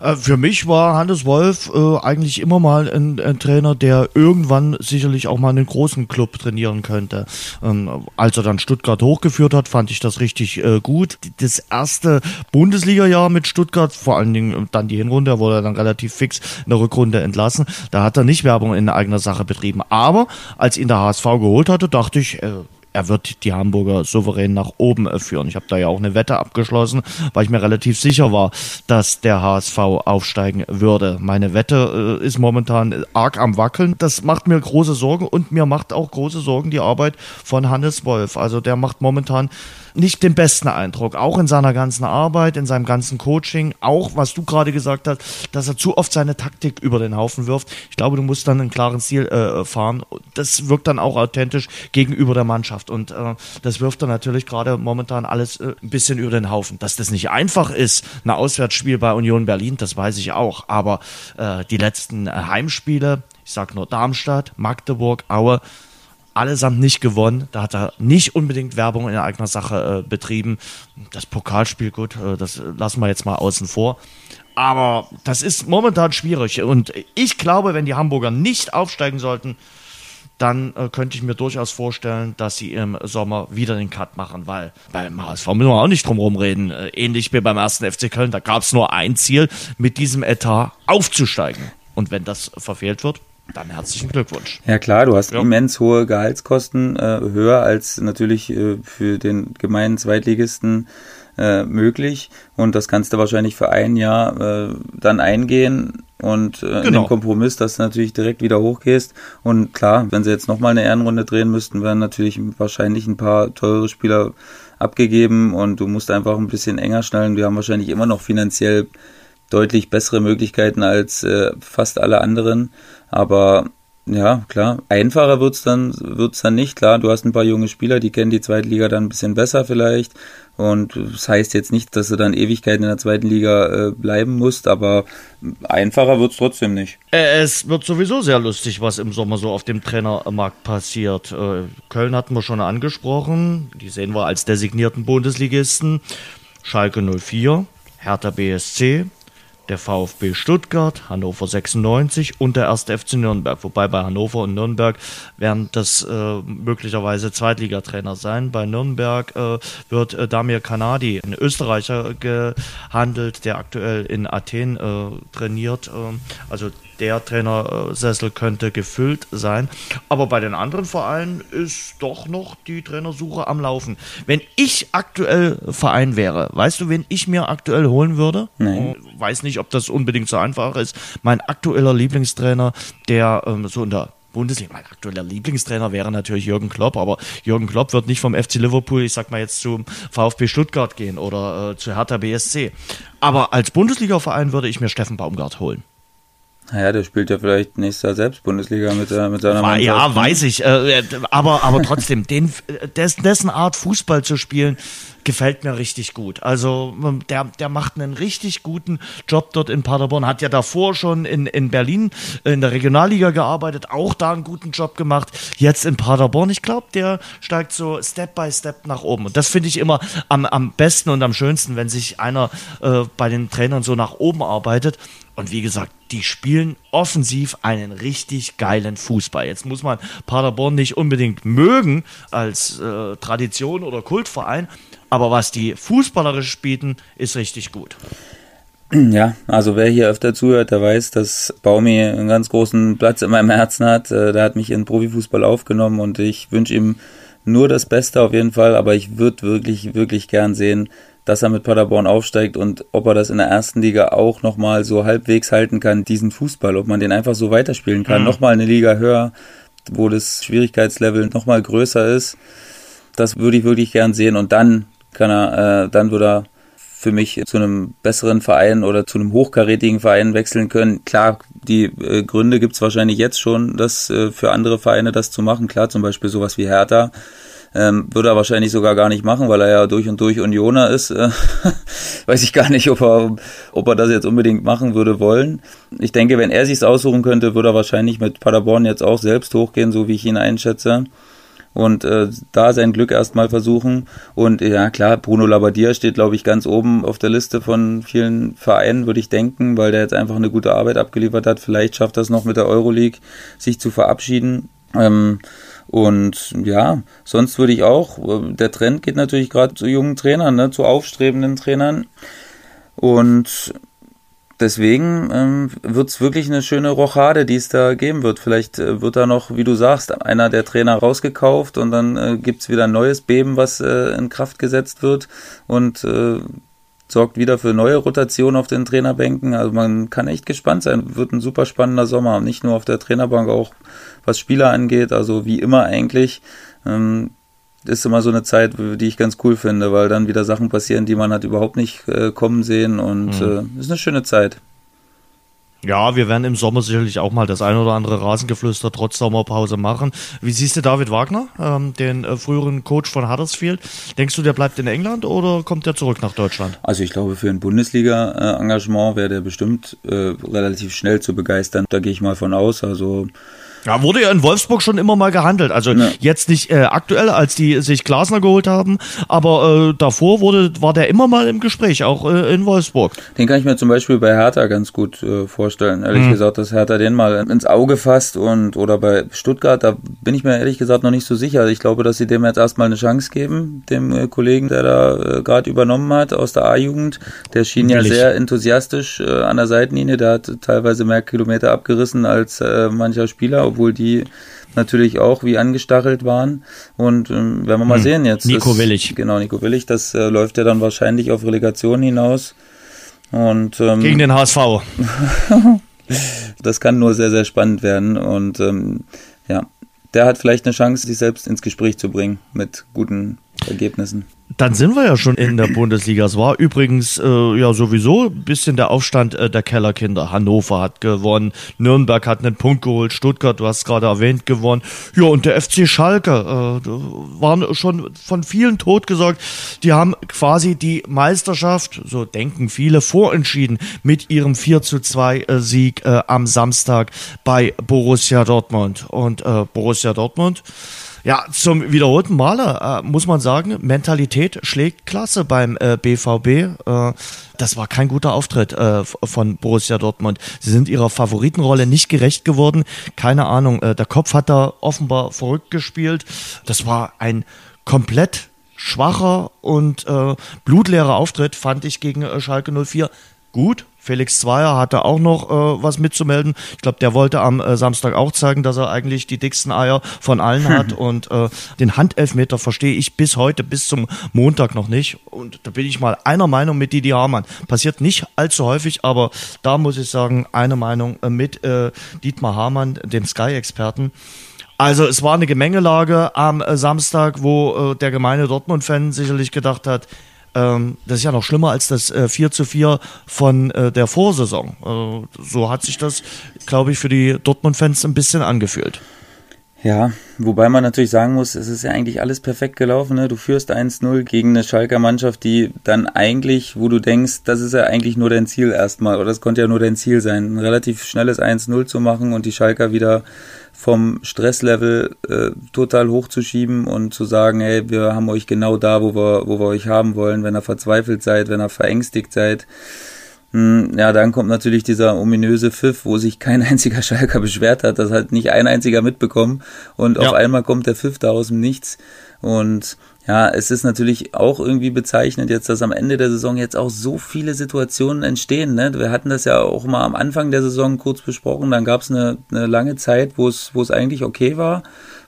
Äh, für mich war Hannes Wolf äh, eigentlich immer mal ein, ein, Trainer, der irgendwann sicherlich auch mal einen großen Club trainieren könnte. Ähm, als er dann Stuttgart hochgeführt hat, fand ich das richtig äh, gut. Das erste Bundesliga-Jahr mit Stuttgart, vor allen Dingen dann die Hinrunde, er wurde dann relativ fix in der Rückrunde entlassen. Da hat er nicht Werbung in eigener Sache betrieben. Aber als ihn der HSV geholt hatte, dachte ich, er wird die Hamburger souverän nach oben führen. Ich habe da ja auch eine Wette abgeschlossen, weil ich mir relativ sicher war, dass der HSV aufsteigen würde. Meine Wette äh, ist momentan arg am Wackeln. Das macht mir große Sorgen und mir macht auch große Sorgen die Arbeit von Hannes Wolf. Also der macht momentan nicht den besten Eindruck, auch in seiner ganzen Arbeit, in seinem ganzen Coaching, auch was du gerade gesagt hast, dass er zu oft seine Taktik über den Haufen wirft. Ich glaube, du musst dann einen klaren Stil äh, fahren. Das wirkt dann auch authentisch gegenüber der Mannschaft und äh, das wirft dann natürlich gerade momentan alles äh, ein bisschen über den Haufen. Dass das nicht einfach ist, ein Auswärtsspiel bei Union Berlin, das weiß ich auch, aber äh, die letzten äh, Heimspiele, ich sag nur Darmstadt, Magdeburg, Aue, allesamt nicht gewonnen. Da hat er nicht unbedingt Werbung in eigener Sache äh, betrieben. Das Pokalspiel, gut, äh, das lassen wir jetzt mal außen vor. Aber das ist momentan schwierig. Und ich glaube, wenn die Hamburger nicht aufsteigen sollten, dann äh, könnte ich mir durchaus vorstellen, dass sie im Sommer wieder den Cut machen, weil beim HSV müssen wir auch nicht drum herum reden. Äh, ähnlich wie beim ersten FC Köln, da gab es nur ein Ziel, mit diesem Etat aufzusteigen. Und wenn das verfehlt wird, dann herzlichen Glückwunsch. Ja klar, du hast ja. immens hohe Gehaltskosten, äh, höher als natürlich äh, für den gemeinen Zweitligisten äh, möglich. Und das kannst du wahrscheinlich für ein Jahr äh, dann eingehen und äh, genau. in dem Kompromiss, dass du natürlich direkt wieder hochgehst. Und klar, wenn sie jetzt nochmal eine Ehrenrunde drehen müssten, werden natürlich wahrscheinlich ein paar teure Spieler abgegeben und du musst einfach ein bisschen enger schnallen. Die haben wahrscheinlich immer noch finanziell deutlich bessere Möglichkeiten als äh, fast alle anderen. Aber ja, klar, einfacher wird's dann, wird's dann nicht. Klar, du hast ein paar junge Spieler, die kennen die zweite Liga dann ein bisschen besser vielleicht. Und das heißt jetzt nicht, dass du dann Ewigkeiten in der zweiten Liga äh, bleiben musst, aber einfacher wird's trotzdem nicht. Äh, es wird sowieso sehr lustig, was im Sommer so auf dem Trainermarkt passiert. Äh, Köln hatten wir schon angesprochen. Die sehen wir als designierten Bundesligisten. Schalke 04, Hertha BSC, der VfB Stuttgart, Hannover 96 und der 1. FC Nürnberg. Wobei bei Hannover und Nürnberg werden das äh, möglicherweise Zweitligatrainer sein. Bei Nürnberg äh, wird äh, Damir Kanadi, ein Österreicher, gehandelt, der aktuell in Athen äh, trainiert. Ähm, also der Trainersessel könnte gefüllt sein. Aber bei den anderen Vereinen ist doch noch die Trainersuche am Laufen. Wenn ich aktuell Verein wäre, weißt du, wen ich mir aktuell holen würde? Nein. Weiß nicht, ob das unbedingt so einfach ist. Mein aktueller Lieblingstrainer, der ähm, so in der Bundesliga. Mein aktueller Lieblingstrainer wäre natürlich Jürgen Klopp, aber Jürgen Klopp wird nicht vom FC Liverpool, ich sag mal jetzt zum VfB Stuttgart gehen oder äh, zu Hertha BSC. Aber als Bundesliga-Verein würde ich mir Steffen Baumgart holen. Naja, der spielt ja vielleicht nächstes Jahr selbst Bundesliga mit, äh, mit seiner Mannschaft. Ja, weiß ich. Äh, aber, aber trotzdem, den, dessen, dessen Art Fußball zu spielen, gefällt mir richtig gut. Also ähm, der, der macht einen richtig guten Job dort in Paderborn, hat ja davor schon in, in Berlin in der Regionalliga gearbeitet, auch da einen guten Job gemacht. Jetzt in Paderborn, ich glaube, der steigt so Step by Step nach oben. Und das finde ich immer am, am besten und am schönsten, wenn sich einer äh, bei den Trainern so nach oben arbeitet. Und wie gesagt, die spielen offensiv einen richtig geilen Fußball. Jetzt muss man Paderborn nicht unbedingt mögen als äh, Tradition oder Kultverein, aber was die fußballerisch bieten, ist richtig gut. Ja, also wer hier öfter zuhört, der weiß, dass Baumi einen ganz großen Platz in meinem Herzen hat. Äh, der hat mich in Profifußball aufgenommen und ich wünsche ihm nur das Beste auf jeden Fall, aber ich würde wirklich, wirklich gern sehen, dass er mit Paderborn aufsteigt und ob er das in der ersten Liga auch nochmal so halbwegs halten kann, diesen Fußball, ob man den einfach so weiterspielen kann, mhm. nochmal eine Liga höher, wo das Schwierigkeitslevel nochmal größer ist. Das würde ich wirklich gern sehen und dann kann er, äh, dann würde er für mich zu einem besseren Verein oder zu einem hochkarätigen Verein wechseln können. Klar, die äh, Gründe gibt's wahrscheinlich jetzt schon, das äh, für andere Vereine das zu machen. Klar, zum Beispiel sowas wie Hertha ähm, würde er wahrscheinlich sogar gar nicht machen, weil er ja durch und durch Unioner ist. Äh, weiß ich gar nicht, ob er, ob er das jetzt unbedingt machen würde wollen. Ich denke, wenn er sich's aussuchen könnte, würde er wahrscheinlich mit Paderborn jetzt auch selbst hochgehen, so wie ich ihn einschätze und äh, da sein Glück erstmal versuchen. Und ja, klar, Bruno Labbadia steht, glaube ich, ganz oben auf der Liste von vielen Vereinen, würde ich denken, weil der jetzt einfach eine gute Arbeit abgeliefert hat. Vielleicht schafft das noch mit der Euroleague, sich zu verabschieden. Ähm, und ja, sonst würde ich auch, äh, der Trend geht natürlich gerade zu jungen Trainern, ne, zu aufstrebenden Trainern. Und deswegen ähm, wird es wirklich eine schöne Rochade, die es da geben wird. Vielleicht äh, wird da noch, wie du sagst, einer der Trainer rausgekauft und dann äh, es wieder ein neues Beben, was äh, in Kraft gesetzt wird. Und äh, sorgt wieder für neue Rotation auf den Trainerbänken. Also man kann echt gespannt sein. Wird ein super spannender Sommer. Nicht nur auf der Trainerbank, auch was Spieler angeht. Also wie immer eigentlich. Ähm, ist immer so eine Zeit, die ich ganz cool finde, weil dann wieder Sachen passieren, die man hat überhaupt nicht äh, kommen sehen und mhm. äh, ist eine schöne Zeit. Ja, wir werden im Sommer sicherlich auch mal das ein oder andere Rasengeflüster trotz Sommerpause machen. Wie siehst du David Wagner, ähm, den äh, früheren Coach von Huddersfield? Denkst du, der bleibt in England oder kommt er zurück nach Deutschland? Also ich glaube, für ein Bundesliga-Engagement wäre der bestimmt äh, relativ schnell zu begeistern. Da gehe ich mal von aus. Also ja, wurde ja in Wolfsburg schon immer mal gehandelt. Also ja. jetzt nicht äh, aktuell, als die sich Glasner geholt haben, aber äh, davor wurde, war der immer mal im Gespräch, auch äh, in Wolfsburg. Den kann ich mir zum Beispiel bei Hertha ganz gut äh, vorstellen. Ehrlich mhm. gesagt, dass Hertha den mal ins Auge fasst und oder bei Stuttgart, da bin ich mir ehrlich gesagt noch nicht so sicher. Ich glaube, dass sie dem jetzt erstmal eine Chance geben, dem äh, Kollegen, der da äh, gerade übernommen hat aus der A-Jugend. Der schien Willig. ja sehr enthusiastisch äh, an der Seitenlinie, der hat teilweise mehr Kilometer abgerissen als äh, mancher Spieler, obwohl die natürlich auch wie angestachelt waren. Und ähm, werden wir mal hm. sehen jetzt. Nico das, Willig. Genau, Nico Willig, das äh, läuft ja dann wahrscheinlich auf Relegation hinaus. Und, ähm, Gegen den HSV. das kann nur sehr, sehr spannend werden. Und ähm, ja, der hat vielleicht eine Chance, sich selbst ins Gespräch zu bringen mit guten Ergebnissen. Dann sind wir ja schon in der Bundesliga. Es war übrigens äh, ja sowieso ein bisschen der Aufstand äh, der Kellerkinder. Hannover hat gewonnen, Nürnberg hat einen Punkt geholt, Stuttgart, du hast gerade erwähnt, gewonnen. Ja, und der FC Schalke äh, waren schon von vielen totgesagt. Die haben quasi die Meisterschaft, so denken viele, vorentschieden mit ihrem 4 zu 2 äh, Sieg äh, am Samstag bei Borussia Dortmund. Und äh, Borussia Dortmund ja, zum wiederholten Male äh, muss man sagen, Mentalität schlägt Klasse beim äh, BVB. Äh, das war kein guter Auftritt äh, von Borussia Dortmund. Sie sind ihrer Favoritenrolle nicht gerecht geworden. Keine Ahnung, äh, der Kopf hat da offenbar verrückt gespielt. Das war ein komplett schwacher und äh, blutleerer Auftritt, fand ich gegen Schalke 04. Gut, Felix Zweier hatte auch noch äh, was mitzumelden. Ich glaube, der wollte am äh, Samstag auch zeigen, dass er eigentlich die dicksten Eier von allen hat. Und äh, den Handelfmeter verstehe ich bis heute, bis zum Montag noch nicht. Und da bin ich mal einer Meinung mit Didi Hamann. Passiert nicht allzu häufig, aber da muss ich sagen, eine Meinung äh, mit äh, Dietmar Hamann, dem Sky-Experten. Also es war eine Gemengelage am äh, Samstag, wo äh, der gemeine Dortmund-Fan sicherlich gedacht hat, ähm, das ist ja noch schlimmer als das äh, 4 zu 4 von äh, der Vorsaison. Äh, so hat sich das, glaube ich, für die Dortmund-Fans ein bisschen angefühlt. Ja, wobei man natürlich sagen muss, es ist ja eigentlich alles perfekt gelaufen. Ne? Du führst 1-0 gegen eine Schalker Mannschaft, die dann eigentlich, wo du denkst, das ist ja eigentlich nur dein Ziel erstmal, oder das konnte ja nur dein Ziel sein, ein relativ schnelles 1-0 zu machen und die Schalker wieder vom Stresslevel äh, total hochzuschieben und zu sagen, hey, wir haben euch genau da, wo wir, wo wir euch haben wollen, wenn ihr verzweifelt seid, wenn ihr verängstigt seid. Hm, ja, dann kommt natürlich dieser ominöse Pfiff, wo sich kein einziger Schalker beschwert hat. Das hat nicht ein einziger mitbekommen. Und ja. auf einmal kommt der Pfiff da aus dem Nichts. Und ja, es ist natürlich auch irgendwie bezeichnend jetzt, dass am Ende der Saison jetzt auch so viele Situationen entstehen. Ne? Wir hatten das ja auch mal am Anfang der Saison kurz besprochen. Dann gab es eine, eine lange Zeit, wo es, wo es eigentlich okay war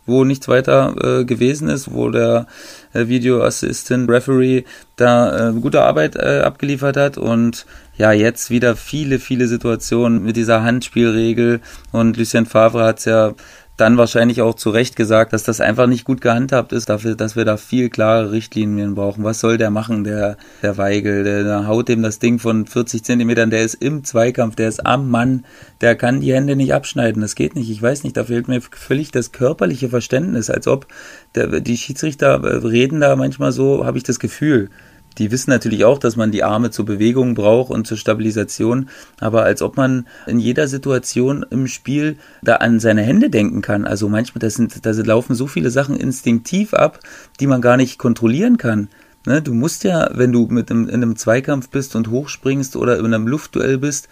wo nichts weiter äh, gewesen ist, wo der äh, Video Assistant Referee da äh, gute Arbeit äh, abgeliefert hat und ja, jetzt wieder viele, viele Situationen mit dieser Handspielregel und Lucien Favre hat es ja dann wahrscheinlich auch zu Recht gesagt, dass das einfach nicht gut gehandhabt ist, dafür, dass wir da viel klare Richtlinien brauchen. Was soll der machen, der, der Weigel? Der, der haut dem das Ding von 40 Zentimetern, der ist im Zweikampf, der ist am Mann, der kann die Hände nicht abschneiden. Das geht nicht. Ich weiß nicht, da fehlt mir völlig das körperliche Verständnis, als ob der, die Schiedsrichter reden da manchmal so, habe ich das Gefühl die wissen natürlich auch, dass man die Arme zur Bewegung braucht und zur Stabilisation, aber als ob man in jeder Situation im Spiel da an seine Hände denken kann. Also manchmal, da sind, da laufen so viele Sachen instinktiv ab, die man gar nicht kontrollieren kann. Ne, du musst ja, wenn du mit einem, in einem Zweikampf bist und hochspringst oder in einem Luftduell bist,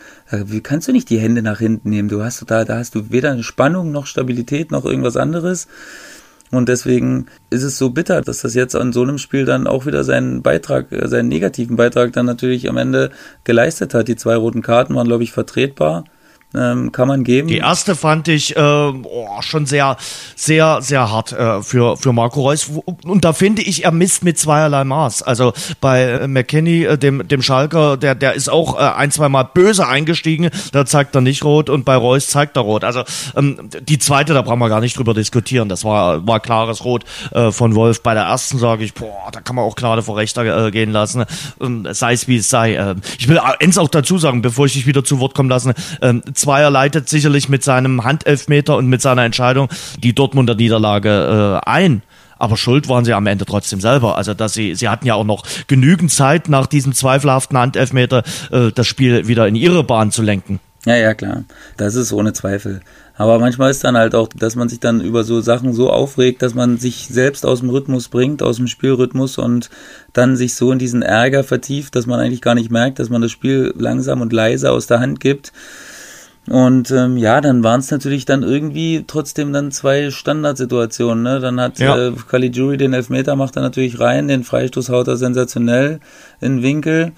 kannst du nicht die Hände nach hinten nehmen? Du hast da, da hast du weder eine Spannung noch Stabilität noch irgendwas anderes. Und deswegen ist es so bitter, dass das jetzt an so einem Spiel dann auch wieder seinen Beitrag, äh, seinen negativen Beitrag dann natürlich am Ende geleistet hat. Die zwei roten Karten waren, glaube ich, vertretbar ähm, kann man geben. Die erste fand ich äh, oh, schon sehr, sehr, sehr hart äh, für, für Marco Reus. Und da finde ich, er misst mit zweierlei Maß. Also bei äh, McKinney, äh, dem, dem Schalker, der, der ist auch äh, ein, zwei Mal böse eingestiegen, da zeigt er nicht rot und bei Reus zeigt er rot. Also ähm, die zweite, da brauchen wir gar nicht drüber diskutieren. Das war, war klares Rot äh, von Wolf. Bei der ersten sage ich, boah, da kann man auch gerade vor Rechter äh, gehen lassen. Ähm, sei es wie es sei. Äh, ich will eins auch dazu sagen, bevor ich dich wieder zu Wort kommen lasse. Ähm, Zweier leitet sicherlich mit seinem Handelfmeter und mit seiner Entscheidung die Dortmunder Niederlage äh, ein. Aber schuld waren sie am Ende trotzdem selber. Also, dass sie, sie hatten ja auch noch genügend Zeit, nach diesem zweifelhaften Handelfmeter äh, das Spiel wieder in ihre Bahn zu lenken. Ja, ja, klar. Das ist ohne Zweifel. Aber manchmal ist dann halt auch, dass man sich dann über so Sachen so aufregt, dass man sich selbst aus dem Rhythmus bringt, aus dem Spielrhythmus und dann sich so in diesen Ärger vertieft, dass man eigentlich gar nicht merkt, dass man das Spiel langsam und leise aus der Hand gibt. Und ähm, ja, dann waren es natürlich dann irgendwie trotzdem dann zwei Standardsituationen. Ne? Dann hat ja. äh, Caligiuri den Elfmeter, macht er natürlich rein, den Freistoß haut er sensationell in Winkel.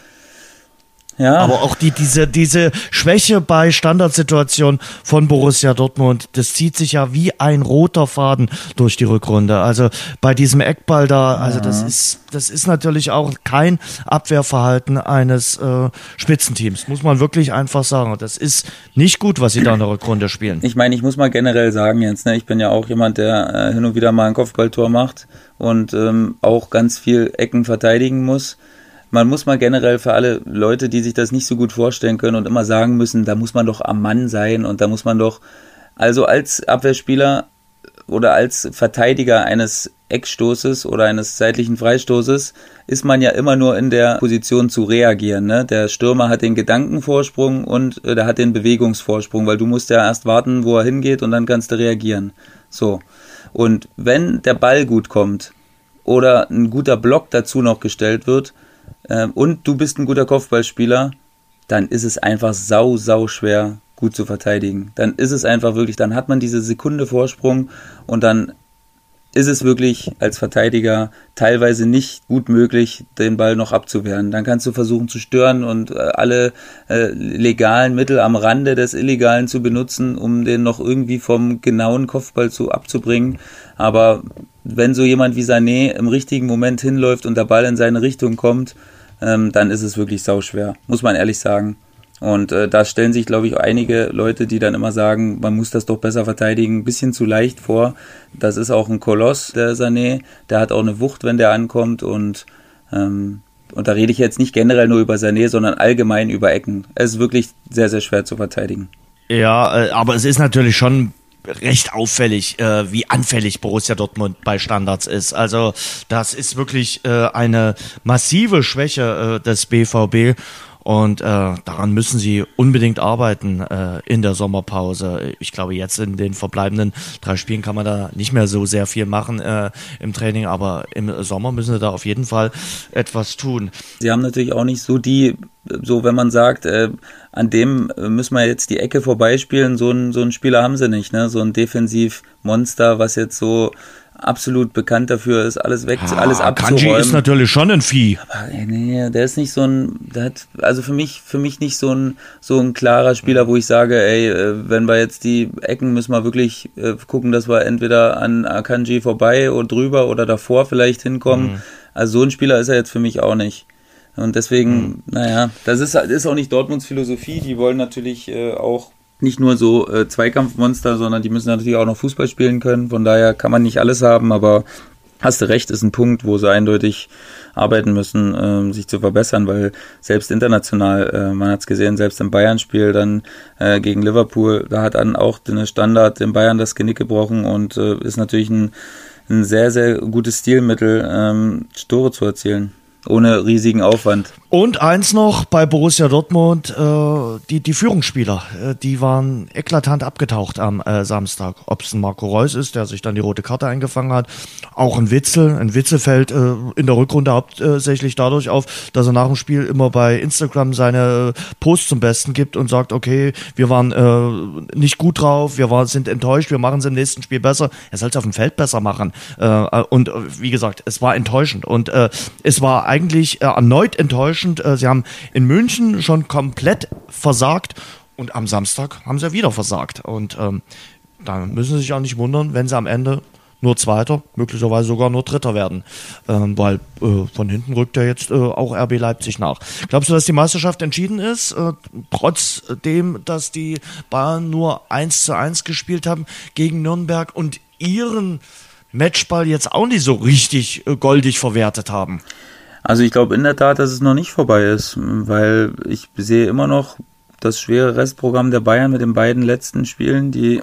Ja. Aber auch die, diese, diese Schwäche bei Standardsituationen von Borussia Dortmund, das zieht sich ja wie ein roter Faden durch die Rückrunde. Also bei diesem Eckball da, also das ist, das ist natürlich auch kein Abwehrverhalten eines äh, Spitzenteams, muss man wirklich einfach sagen. Das ist nicht gut, was sie da in der Rückrunde spielen. Ich meine, ich muss mal generell sagen, Jens, ne, ich bin ja auch jemand, der äh, hin und wieder mal ein Kopfballtor macht und ähm, auch ganz viel Ecken verteidigen muss man muss mal generell für alle Leute, die sich das nicht so gut vorstellen können und immer sagen müssen, da muss man doch am Mann sein und da muss man doch, also als Abwehrspieler oder als Verteidiger eines Eckstoßes oder eines seitlichen Freistoßes ist man ja immer nur in der Position zu reagieren. Ne? Der Stürmer hat den Gedankenvorsprung und äh, der hat den Bewegungsvorsprung, weil du musst ja erst warten, wo er hingeht und dann kannst du reagieren. So. Und wenn der Ball gut kommt oder ein guter Block dazu noch gestellt wird, ähm, und du bist ein guter Kopfballspieler, dann ist es einfach sau, sau schwer, gut zu verteidigen. Dann ist es einfach wirklich, dann hat man diese Sekunde Vorsprung und dann ist es wirklich als Verteidiger teilweise nicht gut möglich, den Ball noch abzuwehren. Dann kannst du versuchen zu stören und äh, alle äh, legalen Mittel am Rande des Illegalen zu benutzen, um den noch irgendwie vom genauen Kopfball zu abzubringen. Aber wenn so jemand wie Sané im richtigen Moment hinläuft und der Ball in seine Richtung kommt, ähm, dann ist es wirklich sauschwer, muss man ehrlich sagen. Und äh, da stellen sich, glaube ich, einige Leute, die dann immer sagen, man muss das doch besser verteidigen, ein bisschen zu leicht vor. Das ist auch ein Koloss, der Sané. Der hat auch eine Wucht, wenn der ankommt. Und, ähm, und da rede ich jetzt nicht generell nur über Sané, sondern allgemein über Ecken. Es ist wirklich sehr, sehr schwer zu verteidigen. Ja, äh, aber es ist natürlich schon recht auffällig, äh, wie anfällig Borussia Dortmund bei Standards ist. Also das ist wirklich äh, eine massive Schwäche äh, des BVB. Und äh, daran müssen sie unbedingt arbeiten äh, in der Sommerpause. Ich glaube, jetzt in den verbleibenden drei Spielen kann man da nicht mehr so sehr viel machen äh, im Training, aber im Sommer müssen sie da auf jeden Fall etwas tun. Sie haben natürlich auch nicht so die, so wenn man sagt, äh, an dem müssen wir jetzt die Ecke vorbeispielen, so ein, so ein Spieler haben sie nicht, ne? So ein Defensivmonster, was jetzt so absolut bekannt dafür ist, alles weg, ah, alles abzuräumen. Kanji ist natürlich schon ein Vieh. Aber nee, der ist nicht so ein, der hat, also für mich, für mich nicht so ein, so ein klarer Spieler, wo ich sage, ey, äh, wenn wir jetzt die Ecken müssen wir wirklich äh, gucken, dass wir entweder an Akanji vorbei oder drüber oder davor vielleicht hinkommen. Mhm. Also so ein Spieler ist er jetzt für mich auch nicht. Und deswegen, mhm. naja, das ist, ist auch nicht Dortmunds Philosophie. Die wollen natürlich äh, auch nicht nur so äh, Zweikampfmonster, sondern die müssen natürlich auch noch Fußball spielen können. Von daher kann man nicht alles haben, aber hast du recht, ist ein Punkt, wo sie eindeutig arbeiten müssen, äh, sich zu verbessern, weil selbst international, äh, man hat es gesehen, selbst im Bayern-Spiel dann äh, gegen Liverpool, da hat dann auch den Standard in Bayern das Genick gebrochen und äh, ist natürlich ein, ein sehr, sehr gutes Stilmittel, ähm, Tore zu erzielen ohne riesigen Aufwand. Und eins noch bei Borussia Dortmund, äh, die, die Führungsspieler, äh, die waren eklatant abgetaucht am äh, Samstag. Ob es ein Marco Reus ist, der sich dann die rote Karte eingefangen hat, auch ein Witzel. Ein Witzel fällt äh, in der Rückrunde hauptsächlich dadurch auf, dass er nach dem Spiel immer bei Instagram seine Posts zum Besten gibt und sagt, okay, wir waren äh, nicht gut drauf, wir war, sind enttäuscht, wir machen es im nächsten Spiel besser. Er soll es auf dem Feld besser machen. Äh, und äh, wie gesagt, es war enttäuschend. Und äh, es war eigentlich äh, erneut enttäuschend. Äh, sie haben in München schon komplett versagt und am Samstag haben sie wieder versagt. Und ähm, da müssen sie sich auch nicht wundern, wenn sie am Ende nur Zweiter, möglicherweise sogar nur Dritter werden, ähm, weil äh, von hinten rückt ja jetzt äh, auch RB Leipzig nach. Glaubst du, dass die Meisterschaft entschieden ist, äh, trotzdem, dass die Bayern nur 1 zu 1 gespielt haben gegen Nürnberg und ihren Matchball jetzt auch nicht so richtig äh, goldig verwertet haben? Also ich glaube in der Tat, dass es noch nicht vorbei ist, weil ich sehe immer noch das schwere Restprogramm der Bayern mit den beiden letzten Spielen, die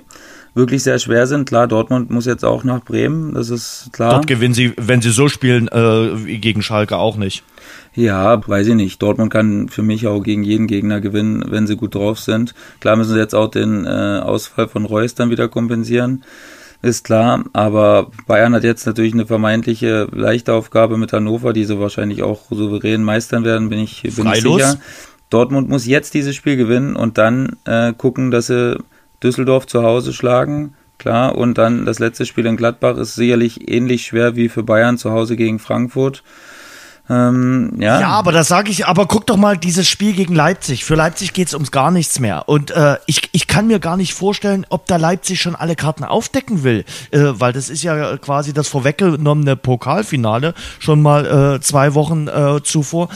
wirklich sehr schwer sind. Klar, Dortmund muss jetzt auch nach Bremen, das ist klar. Dort gewinnen sie, wenn sie so spielen, äh, gegen Schalke auch nicht. Ja, weiß ich nicht. Dortmund kann für mich auch gegen jeden Gegner gewinnen, wenn sie gut drauf sind. Klar müssen sie jetzt auch den äh, Ausfall von Reus dann wieder kompensieren ist klar. Aber Bayern hat jetzt natürlich eine vermeintliche leichte Aufgabe mit Hannover, die sie wahrscheinlich auch souverän meistern werden, bin ich, bin ich sicher. Dortmund muss jetzt dieses Spiel gewinnen und dann äh, gucken, dass sie Düsseldorf zu Hause schlagen. Klar, und dann das letzte Spiel in Gladbach ist sicherlich ähnlich schwer wie für Bayern zu Hause gegen Frankfurt. Ähm, ja. ja, aber das sage ich, aber guck doch mal dieses Spiel gegen Leipzig. Für Leipzig geht's ums gar nichts mehr. Und äh, ich, ich kann mir gar nicht vorstellen, ob da Leipzig schon alle Karten aufdecken will. Äh, weil das ist ja quasi das vorweggenommene Pokalfinale schon mal äh, zwei Wochen äh, zuvor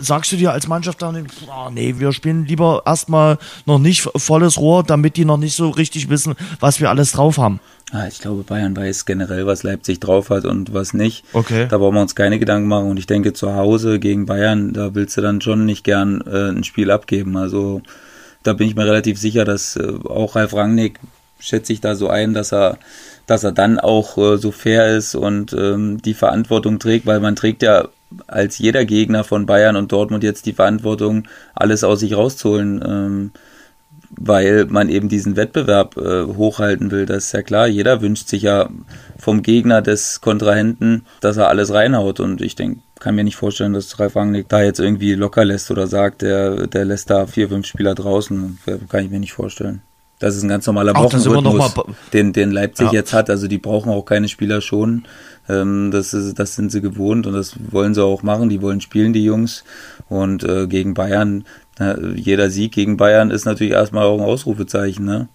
sagst du dir als Mannschaft dann, oh, nee, wir spielen lieber erstmal noch nicht volles Rohr, damit die noch nicht so richtig wissen, was wir alles drauf haben? Ah, ich glaube, Bayern weiß generell, was Leipzig drauf hat und was nicht. Okay. Da brauchen wir uns keine Gedanken machen. Und ich denke, zu Hause gegen Bayern, da willst du dann schon nicht gern äh, ein Spiel abgeben. Also da bin ich mir relativ sicher, dass äh, auch Ralf Rangnick schätze ich da so ein, dass er, dass er dann auch äh, so fair ist und ähm, die Verantwortung trägt, weil man trägt ja als jeder Gegner von Bayern und Dortmund jetzt die Verantwortung, alles aus sich rauszuholen. Ähm, weil man eben diesen Wettbewerb äh, hochhalten will. Das ist ja klar. Jeder wünscht sich ja vom Gegner des Kontrahenten, dass er alles reinhaut. Und ich denke, kann mir nicht vorstellen, dass Ralf Rangnick da jetzt irgendwie locker lässt oder sagt, der, der lässt da vier, fünf Spieler draußen. Kann ich mir nicht vorstellen. Das ist ein ganz normaler Wochenrhythmus, den, den Leipzig ja. jetzt hat. Also die brauchen auch keine Spieler schon. Ähm, das, ist, das sind sie gewohnt und das wollen sie auch machen. Die wollen spielen, die Jungs. Und äh, gegen Bayern jeder Sieg gegen Bayern ist natürlich erstmal auch ein Ausrufezeichen, ne?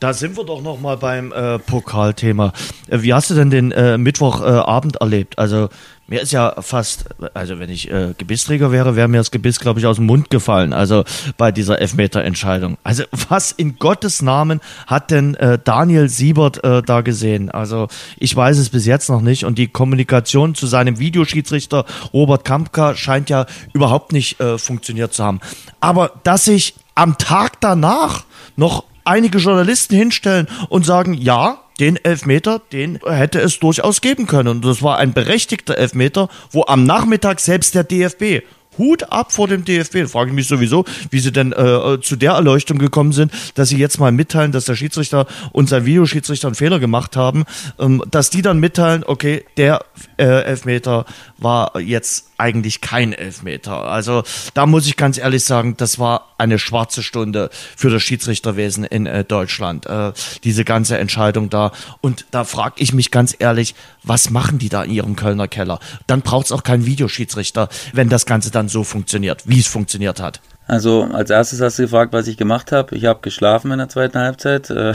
Da sind wir doch noch mal beim äh, Pokalthema. Äh, wie hast du denn den äh, Mittwochabend äh, erlebt? Also mir ist ja fast, also wenn ich äh, Gebissträger wäre, wäre mir das Gebiss, glaube ich, aus dem Mund gefallen. Also bei dieser Elfmeter-Entscheidung. Also was in Gottes Namen hat denn äh, Daniel Siebert äh, da gesehen? Also ich weiß es bis jetzt noch nicht. Und die Kommunikation zu seinem Videoschiedsrichter Robert Kampka scheint ja überhaupt nicht äh, funktioniert zu haben. Aber dass sich am Tag danach noch einige Journalisten hinstellen und sagen, ja, den Elfmeter, den hätte es durchaus geben können. Und das war ein berechtigter Elfmeter, wo am Nachmittag selbst der DFB Hut ab vor dem DFB. Da frage ich mich sowieso, wie sie denn äh, zu der Erleuchtung gekommen sind, dass sie jetzt mal mitteilen, dass der Schiedsrichter und sein Videoschiedsrichter einen Fehler gemacht haben, ähm, dass die dann mitteilen, okay, der äh, Elfmeter war jetzt eigentlich kein Elfmeter. Also da muss ich ganz ehrlich sagen, das war eine schwarze Stunde für das Schiedsrichterwesen in äh, Deutschland, äh, diese ganze Entscheidung da. Und da frage ich mich ganz ehrlich, was machen die da in ihrem Kölner Keller? Dann braucht es auch keinen Videoschiedsrichter, wenn das Ganze dann so funktioniert, wie es funktioniert hat. Also als erstes hast du gefragt, was ich gemacht habe. Ich habe geschlafen in der zweiten Halbzeit. Äh,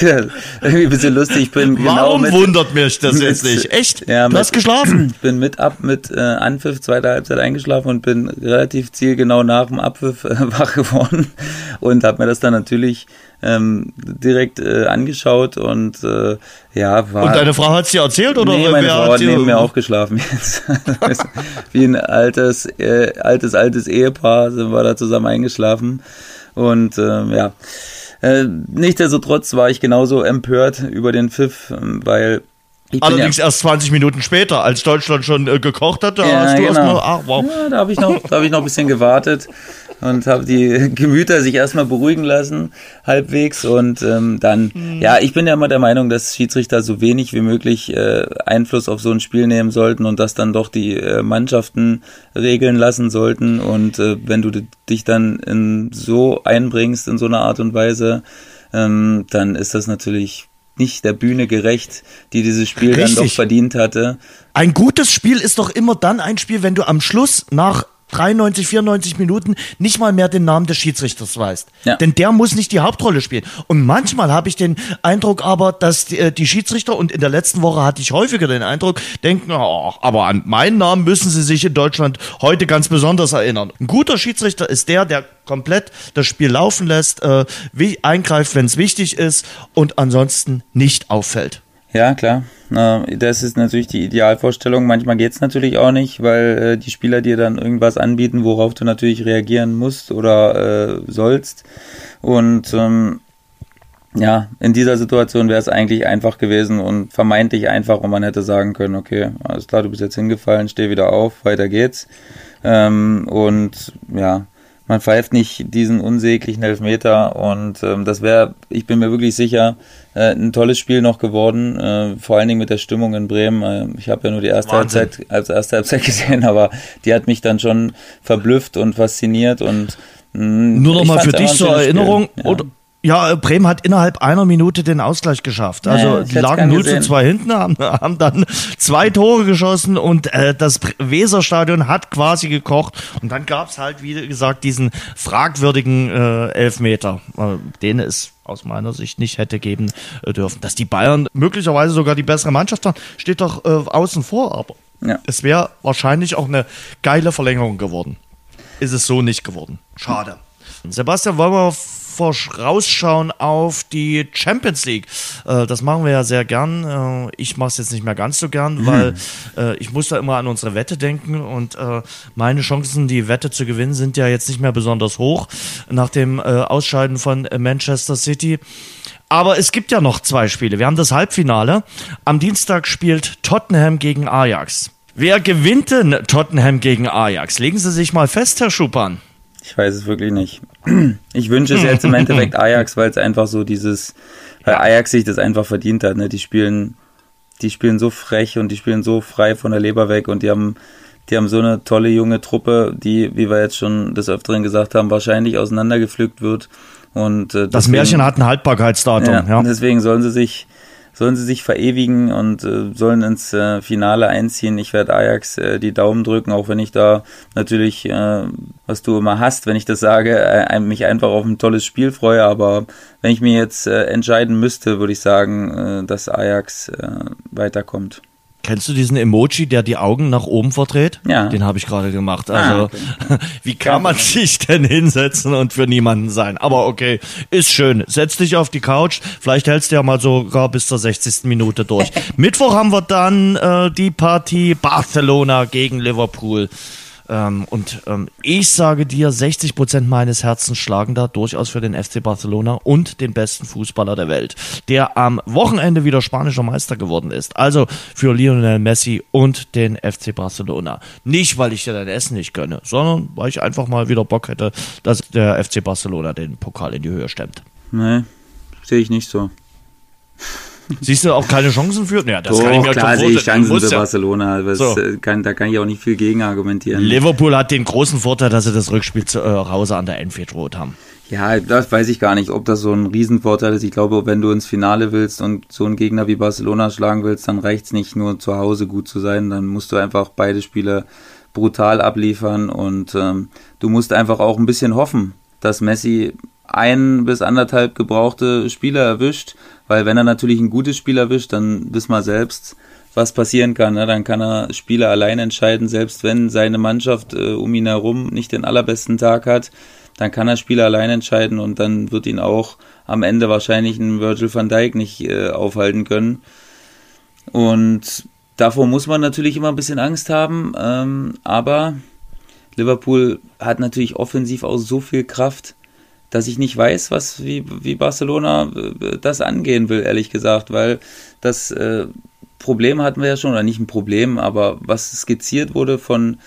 irgendwie ein bisschen lustig. Ich bin genau Warum mit, wundert mich das jetzt nicht? Echt? Ja, du mit, hast geschlafen? Ich bin mit ab mit äh, Anpfiff zweiter Halbzeit eingeschlafen und bin relativ zielgenau nach dem Abpfiff äh, wach geworden und habe mir das dann natürlich ähm, direkt äh, angeschaut und äh, ja, war. Und deine Frau hat es dir erzählt oder nee, meine Frau hat neben mir aufgeschlafen jetzt. Wie ein altes, äh, altes, altes Ehepaar sind wir da zusammen eingeschlafen. Und ähm, ja. Äh, nichtsdestotrotz war ich genauso empört über den Pfiff, ähm, weil Allerdings ja, erst 20 Minuten später, als Deutschland schon äh, gekocht hat, da ja, hast du genau. erstmal, ach wow. Ja, da habe ich noch, da habe ich noch ein bisschen gewartet und habe die Gemüter sich erstmal beruhigen lassen, halbwegs. Und ähm, dann, mhm. ja, ich bin ja immer der Meinung, dass Schiedsrichter so wenig wie möglich äh, Einfluss auf so ein Spiel nehmen sollten und das dann doch die äh, Mannschaften regeln lassen sollten. Und äh, wenn du dich dann in so einbringst in so einer Art und Weise, ähm, dann ist das natürlich nicht der Bühne gerecht, die dieses Spiel Richtig. dann doch verdient hatte. Ein gutes Spiel ist doch immer dann ein Spiel, wenn du am Schluss nach 93, 94 Minuten nicht mal mehr den Namen des Schiedsrichters weißt. Ja. Denn der muss nicht die Hauptrolle spielen. Und manchmal habe ich den Eindruck aber, dass die, äh, die, Schiedsrichter, und in der letzten Woche hatte ich häufiger den Eindruck, denken, oh, aber an meinen Namen müssen sie sich in Deutschland heute ganz besonders erinnern. Ein guter Schiedsrichter ist der, der komplett das Spiel laufen lässt, äh, eingreift, wenn es wichtig ist und ansonsten nicht auffällt. Ja, klar. Das ist natürlich die Idealvorstellung. Manchmal geht's natürlich auch nicht, weil äh, die Spieler dir dann irgendwas anbieten, worauf du natürlich reagieren musst oder äh, sollst. Und ähm, ja, in dieser Situation wäre es eigentlich einfach gewesen und vermeintlich einfach und man hätte sagen können, okay, alles klar, du bist jetzt hingefallen, steh wieder auf, weiter geht's. Ähm, und ja, man pfeift nicht diesen unsäglichen Elfmeter und ähm, das wäre, ich bin mir wirklich sicher, äh, ein tolles Spiel noch geworden, äh, vor allen Dingen mit der Stimmung in Bremen. Äh, ich habe ja nur die erste Wahnsinn. Halbzeit als erste Halbzeit gesehen, aber die hat mich dann schon verblüfft und fasziniert und mh, mm, nur noch mal für dich zur Erinnerung, ja. oder, ja, Bremen hat innerhalb einer Minute den Ausgleich geschafft. Also ja, die lagen 0 zu 2 hinten, haben, haben dann zwei Tore geschossen und äh, das Weserstadion hat quasi gekocht. Und dann gab's halt, wie gesagt, diesen fragwürdigen äh, Elfmeter, äh, den es aus meiner Sicht nicht hätte geben äh, dürfen. Dass die Bayern möglicherweise sogar die bessere Mannschaft haben, steht doch äh, außen vor, aber ja. es wäre wahrscheinlich auch eine geile Verlängerung geworden. Ist es so nicht geworden. Schade. Sebastian, wollen wir vorausschauen auf die Champions League. Äh, das machen wir ja sehr gern. Äh, ich mache es jetzt nicht mehr ganz so gern, mhm. weil äh, ich muss da immer an unsere Wette denken und äh, meine Chancen, die Wette zu gewinnen, sind ja jetzt nicht mehr besonders hoch nach dem äh, Ausscheiden von Manchester City. Aber es gibt ja noch zwei Spiele. Wir haben das Halbfinale. Am Dienstag spielt Tottenham gegen Ajax. Wer gewinnt denn Tottenham gegen Ajax? Legen Sie sich mal fest, Herr Schupan. Ich weiß es wirklich nicht. Ich wünsche es jetzt im Endeffekt Ajax, weil es einfach so dieses, weil Ajax sich das einfach verdient hat. Ne? Die spielen, die spielen so frech und die spielen so frei von der Leber weg und die haben, die haben so eine tolle junge Truppe, die, wie wir jetzt schon des Öfteren gesagt haben, wahrscheinlich auseinandergepflückt wird. Und äh, deswegen, das Märchen hat ein Haltbarkeitsdatum. Ja, ja. Deswegen sollen sie sich sollen sie sich verewigen und äh, sollen ins äh, Finale einziehen. Ich werde Ajax äh, die Daumen drücken, auch wenn ich da natürlich, äh, was du immer hast, wenn ich das sage, äh, mich einfach auf ein tolles Spiel freue. Aber wenn ich mir jetzt äh, entscheiden müsste, würde ich sagen, dass Ajax weiterkommt. Kennst du diesen Emoji, der die Augen nach oben verdreht? Ja. Den habe ich gerade gemacht. Ah, also, ah, okay. wie kann man sich denn hinsetzen und für niemanden sein? Aber okay, ist schön. Setz dich auf die Couch. Vielleicht hältst du ja mal sogar bis zur 60. Minute durch. Mittwoch haben wir dann äh, die Partie Barcelona gegen Liverpool. Ähm, und ähm, ich sage dir, 60 Prozent meines Herzens schlagen da durchaus für den FC Barcelona und den besten Fußballer der Welt, der am Wochenende wieder spanischer Meister geworden ist. Also für Lionel Messi und den FC Barcelona. Nicht, weil ich dir dein Essen nicht gönne, sondern weil ich einfach mal wieder Bock hätte, dass der FC Barcelona den Pokal in die Höhe stemmt. Nee, sehe ich nicht so. Siehst du auch keine Chancen für? Ja, das Doch, kann ich mir klar sehe ich Chancen für Barcelona. Das so. Äh, kann, da kann ich auch nicht viel gegen argumentieren. Liverpool hat den großen Vorteil, dass sie das Rückspiel zu äh, Hause an der Enfield Road haben. Ja, das weiß ich gar nicht, ob das so ein Riesenvorteil ist. Ich glaube, wenn du ins Finale willst und so einen Gegner wie Barcelona schlagen willst, dann reicht's nicht nur zu Hause gut zu sein. Dann musst du einfach beide Spiele brutal abliefern und ähm, du musst einfach auch ein bisschen hoffen, dass Messi ein bis anderthalb gebrauchte Spieler erwischt, weil wenn er natürlich ein gutes Spiel erwischt, dann wissen wir selbst, was passieren kann. Ne? Dann kann er Spieler allein entscheiden, selbst wenn seine Mannschaft äh, um ihn herum nicht den allerbesten Tag hat, dann kann er Spieler allein entscheiden und dann wird ihn auch am Ende wahrscheinlich ein Virgil van Dijk nicht äh, aufhalten können. Und davor muss man natürlich immer ein bisschen Angst haben, ähm, aber Liverpool hat natürlich offensiv auch so viel Kraft, dass ich nicht weiß, was wie, wie Barcelona äh, das angehen will, ehrlich gesagt, weil das äh, Problem hatten wir ja schon, oder nicht ein Problem, aber was skizziert wurde von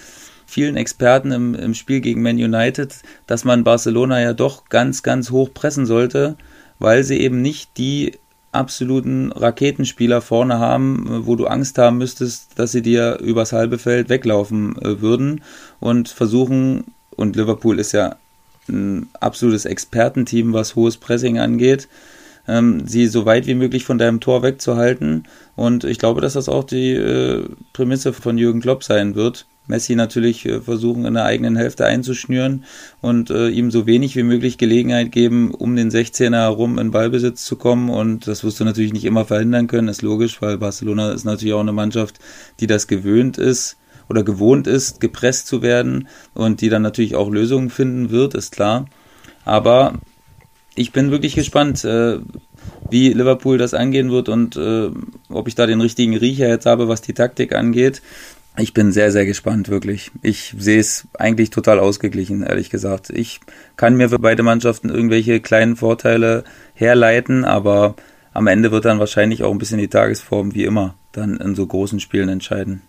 vielen Experten im, im Spiel gegen Man United, dass man Barcelona ja doch ganz, ganz hoch pressen sollte, weil sie eben nicht die absoluten Raketenspieler vorne haben, wo du Angst haben müsstest, dass sie dir übers halbe Feld weglaufen äh, würden und versuchen, und Liverpool ist ja ein absolutes Expertenteam, was hohes Pressing angeht, ähm, sie so weit wie möglich von deinem Tor wegzuhalten. Und ich glaube, dass das auch die äh, Prämisse von Jürgen Klopp sein wird. Messi natürlich äh, versuchen, in der eigenen Hälfte einzuschnüren und äh, ihm so wenig wie möglich Gelegenheit geben, um den 16er herum in Ballbesitz zu kommen. Und das wirst du natürlich nicht immer verhindern können, ist logisch, weil Barcelona ist natürlich auch eine Mannschaft, die das gewöhnt ist oder gewohnt ist, gepresst zu werden und die dann natürlich auch Lösungen finden wird, ist klar. Aber ich bin wirklich gespannt, äh, wie Liverpool das angehen wird und äh, ob ich da den richtigen Riecher jetzt habe, was die Taktik angeht. Ich bin sehr, sehr gespannt, wirklich. Ich sehe es eigentlich total ausgeglichen, ehrlich gesagt. Ich kann mir für beide Mannschaften irgendwelche kleinen Vorteile herleiten, aber am Ende wird dann wahrscheinlich auch ein bisschen die Tagesform, wie immer, dann in so großen Spielen entscheiden.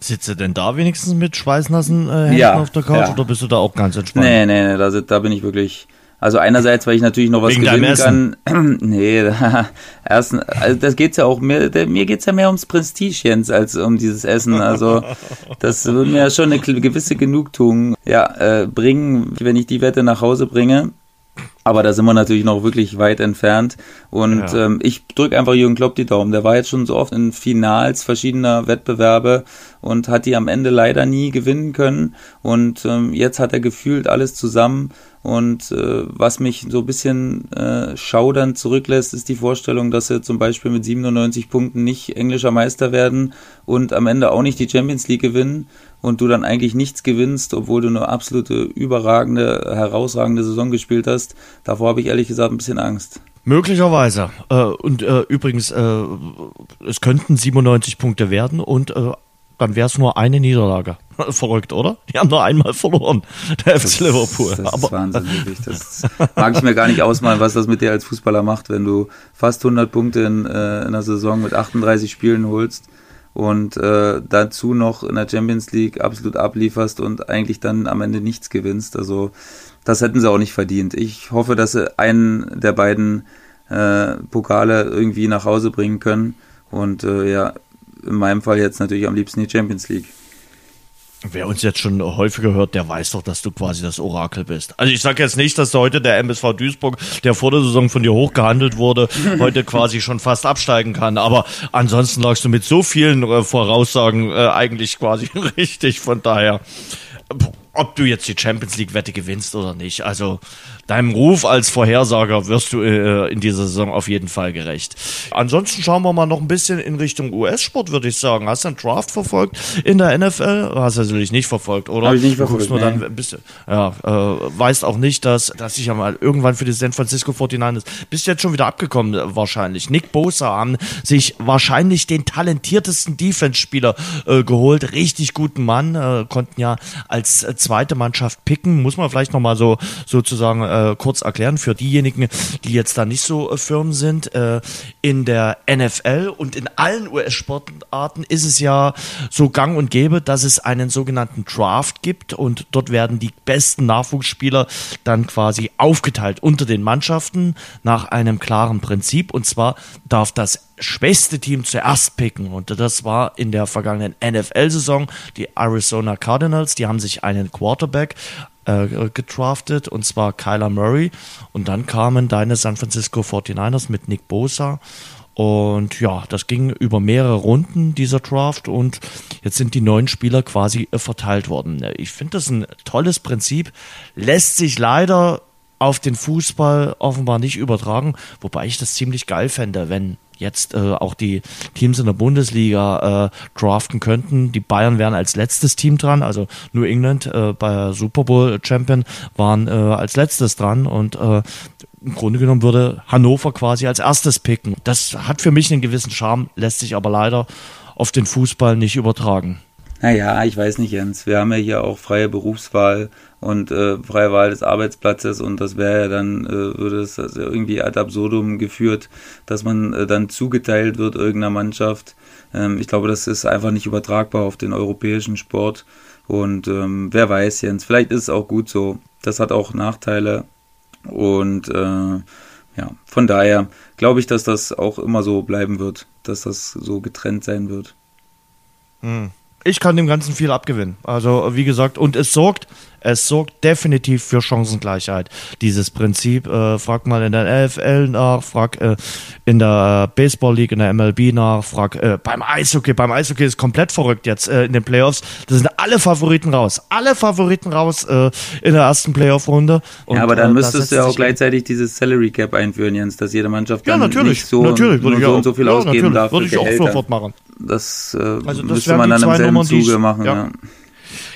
Sitzt du denn da wenigstens mit schweißnassen äh, Händen ja, auf der Couch ja. oder bist du da auch ganz entspannt? Nee, nee, nee, da, da bin ich wirklich. Also einerseits, weil ich natürlich noch was Wegen gewinnen kann. nee, erstens, also das geht's ja auch mehr, mir geht's ja mehr ums Prestige, Jens, als um dieses Essen. Also das würde mir ja schon eine gewisse Genugtuung ja, äh, bringen, wenn ich die Wette nach Hause bringe. Aber da sind wir natürlich noch wirklich weit entfernt. Und ja. ähm, ich drücke einfach Jürgen Klopp die Daumen. Der war jetzt schon so oft in Finals verschiedener Wettbewerbe und hat die am Ende leider nie gewinnen können. Und ähm, jetzt hat er gefühlt alles zusammen. Und äh, was mich so ein bisschen äh, schaudernd zurücklässt, ist die Vorstellung, dass sie zum Beispiel mit 97 Punkten nicht englischer Meister werden und am Ende auch nicht die Champions League gewinnen und du dann eigentlich nichts gewinnst, obwohl du eine absolute überragende, herausragende Saison gespielt hast. Davor habe ich ehrlich gesagt ein bisschen Angst. Möglicherweise. Äh, und äh, übrigens, äh, es könnten 97 Punkte werden und dann wäre es nur eine Niederlage. Verrückt, oder? Die haben nur einmal verloren, der FC Liverpool. Das ist Wahnsinn, wirklich. Das mag ich mir gar nicht ausmalen, was das mit dir als Fußballer macht, wenn du fast 100 Punkte in, in einer Saison mit 38 Spielen holst und äh, dazu noch in der Champions League absolut ablieferst und eigentlich dann am Ende nichts gewinnst. Also das hätten sie auch nicht verdient. Ich hoffe, dass sie einen der beiden äh, Pokale irgendwie nach Hause bringen können. Und äh, ja, in meinem Fall jetzt natürlich am liebsten die Champions League. Wer uns jetzt schon häufiger hört, der weiß doch, dass du quasi das Orakel bist. Also ich sage jetzt nicht, dass heute der MSV Duisburg, der vor der Saison von dir hochgehandelt wurde, heute quasi schon fast absteigen kann. Aber ansonsten lagst du mit so vielen äh, Voraussagen äh, eigentlich quasi richtig. Von daher ob du jetzt die Champions League Wette gewinnst oder nicht. Also deinem Ruf als Vorhersager wirst du äh, in dieser Saison auf jeden Fall gerecht. Ansonsten schauen wir mal noch ein bisschen in Richtung US-Sport, würde ich sagen. Hast du einen Draft verfolgt in der NFL? Hast du natürlich nicht verfolgt, oder? Habe ich nicht verfolgt. Nur nee. dann bist, ja, äh, weißt auch nicht, dass, dass ich ja mal irgendwann für die San Francisco 49ers bist jetzt schon wieder abgekommen, äh, wahrscheinlich. Nick Bosa haben sich wahrscheinlich den talentiertesten Defense-Spieler äh, geholt. Richtig guten Mann, äh, konnten ja als äh, zweite Mannschaft picken. Muss man vielleicht nochmal so sozusagen äh, kurz erklären für diejenigen, die jetzt da nicht so äh, firm sind. Äh, in der NFL und in allen US-Sportarten ist es ja so gang und gäbe, dass es einen sogenannten Draft gibt und dort werden die besten Nachwuchsspieler dann quasi aufgeteilt unter den Mannschaften nach einem klaren Prinzip und zwar darf das schwächste Team zuerst picken. Und das war in der vergangenen NFL-Saison die Arizona Cardinals. Die haben sich einen Quarterback äh, gedraftet, und zwar Kyler Murray. Und dann kamen deine San Francisco 49ers mit Nick Bosa. Und ja, das ging über mehrere Runden, dieser Draft. Und jetzt sind die neuen Spieler quasi äh, verteilt worden. Ich finde das ein tolles Prinzip. Lässt sich leider auf den Fußball offenbar nicht übertragen, wobei ich das ziemlich geil fände, wenn jetzt äh, auch die Teams in der Bundesliga äh, draften könnten. Die Bayern wären als letztes Team dran, also New England äh, bei Super Bowl Champion waren äh, als letztes dran und äh, im Grunde genommen würde Hannover quasi als erstes picken. Das hat für mich einen gewissen Charme, lässt sich aber leider auf den Fußball nicht übertragen. Naja, ich weiß nicht, Jens. Wir haben ja hier auch freie Berufswahl und äh, freie Wahl des Arbeitsplatzes und das wäre ja dann, äh, würde es also irgendwie ad absurdum geführt, dass man äh, dann zugeteilt wird irgendeiner Mannschaft. Ähm, ich glaube, das ist einfach nicht übertragbar auf den europäischen Sport und ähm, wer weiß, Jens, vielleicht ist es auch gut so. Das hat auch Nachteile und äh, ja, von daher glaube ich, dass das auch immer so bleiben wird, dass das so getrennt sein wird. Hm ich kann dem Ganzen viel abgewinnen. Also wie gesagt, und es sorgt es sorgt definitiv für Chancengleichheit, dieses Prinzip. Äh, frag mal in der NFL nach, frag äh, in der Baseball League, in der MLB nach, frag äh, beim Eishockey. Beim Eishockey ist komplett verrückt jetzt äh, in den Playoffs. Da sind alle Favoriten raus. Alle Favoriten raus äh, in der ersten Playoff-Runde. Ja, aber dann äh, müsstest du ja auch gleichzeitig dieses Salary Cap einführen, Jens, dass jede Mannschaft dann ja, natürlich, nicht so, natürlich, nur so und so viel ja, ausgeben darf. Würde ich auch sofort machen. Das, also das müsste man dann im selben Nummern, Zuge machen. Ja. ja.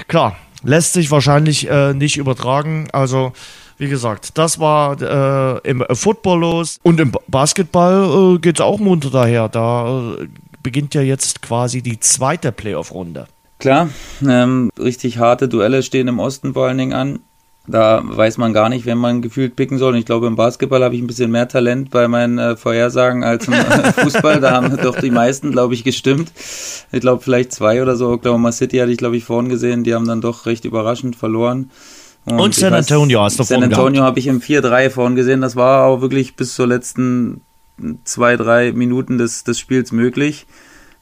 Klar, lässt sich wahrscheinlich äh, nicht übertragen. Also wie gesagt, das war äh, im Football los und im Basketball äh, geht es auch munter daher. Da äh, beginnt ja jetzt quasi die zweite Playoff-Runde. Klar, ähm, richtig harte Duelle stehen im Osten vor allen Dingen an. Da weiß man gar nicht, wenn man gefühlt picken soll. Und ich glaube, im Basketball habe ich ein bisschen mehr Talent bei meinen äh, Vorhersagen als im Fußball. Da haben doch die meisten, glaube ich, gestimmt. Ich glaube, vielleicht zwei oder so. Oklahoma City hatte ich, glaube ich, vorhin gesehen. Die haben dann doch recht überraschend verloren. Und, Und San Antonio hast du San Antonio habe ich im 4-3 vorhin gesehen. Das war auch wirklich bis zur letzten zwei, drei Minuten des, des Spiels möglich.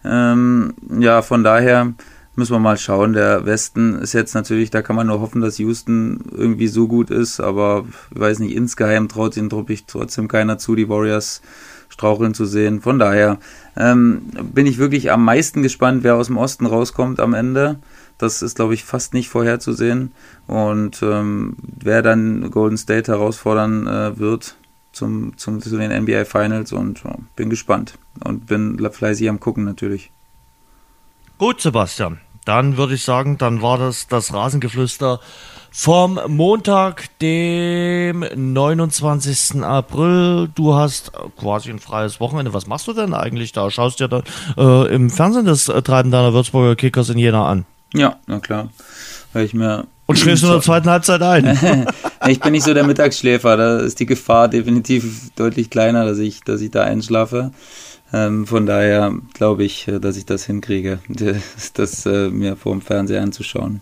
Ähm, ja, von daher Müssen wir mal schauen. Der Westen ist jetzt natürlich, da kann man nur hoffen, dass Houston irgendwie so gut ist, aber ich weiß nicht, insgeheim traut ihnen trotzdem keiner zu, die Warriors straucheln zu sehen. Von daher ähm, bin ich wirklich am meisten gespannt, wer aus dem Osten rauskommt am Ende. Das ist, glaube ich, fast nicht vorherzusehen. Und ähm, wer dann Golden State herausfordern äh, wird zum, zum, zu den NBA Finals und äh, bin gespannt und bin fleißig am Gucken natürlich. Gut, Sebastian. Dann würde ich sagen, dann war das das Rasengeflüster vom Montag, dem 29. April. Du hast quasi ein freies Wochenende. Was machst du denn eigentlich da? Schaust dir dann äh, im Fernsehen das äh, Treiben deiner Würzburger Kickers in Jena an? Ja, na klar. Weil ich mir und schläfst du in der zweiten Halbzeit ein? ich bin nicht so der Mittagsschläfer. Da ist die Gefahr definitiv deutlich kleiner, dass ich, dass ich da einschlafe. Ähm, von daher glaube ich, äh, dass ich das hinkriege, das äh, mir vor dem Fernseher anzuschauen.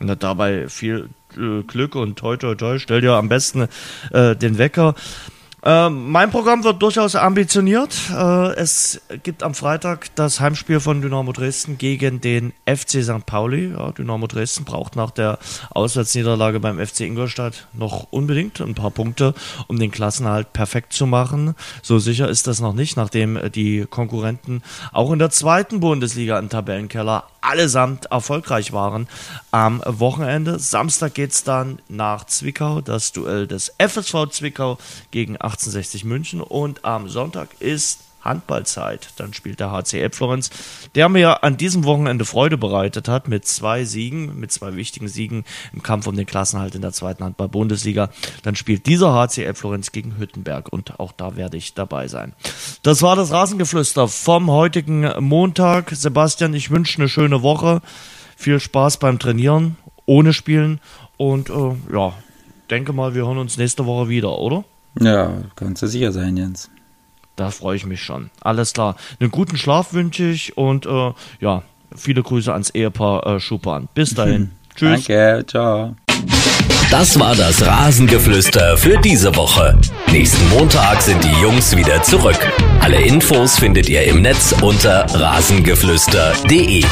Na, dabei viel äh, Glück und toi toi toi, stell dir am besten äh, den Wecker. Äh, mein Programm wird durchaus ambitioniert. Äh, es gibt am Freitag das Heimspiel von Dynamo Dresden gegen den FC St. Pauli. Ja, Dynamo Dresden braucht nach der Auswärtsniederlage beim FC Ingolstadt noch unbedingt ein paar Punkte, um den Klassenhalt perfekt zu machen. So sicher ist das noch nicht, nachdem die Konkurrenten auch in der zweiten Bundesliga im Tabellenkeller allesamt erfolgreich waren am Wochenende. Samstag geht es dann nach Zwickau, das Duell des FSV Zwickau gegen 1860 München und am Sonntag ist Handballzeit. Dann spielt der HCL Florenz, der mir an diesem Wochenende Freude bereitet hat mit zwei Siegen, mit zwei wichtigen Siegen im Kampf um den Klassenhalt in der zweiten Handball-Bundesliga. Dann spielt dieser HCL Florenz gegen Hüttenberg und auch da werde ich dabei sein. Das war das Rasengeflüster vom heutigen Montag. Sebastian, ich wünsche eine schöne Woche. Viel Spaß beim Trainieren, ohne Spielen und äh, ja, denke mal, wir hören uns nächste Woche wieder, oder? Ja, kannst du sicher sein, Jens. Da freue ich mich schon. Alles klar. Einen guten Schlaf wünsche ich und äh, ja, viele Grüße ans Ehepaar äh, Schupan. Bis dahin. Tschüss. Danke, ciao. Das war das Rasengeflüster für diese Woche. Nächsten Montag sind die Jungs wieder zurück. Alle Infos findet ihr im Netz unter rasengeflüster.de.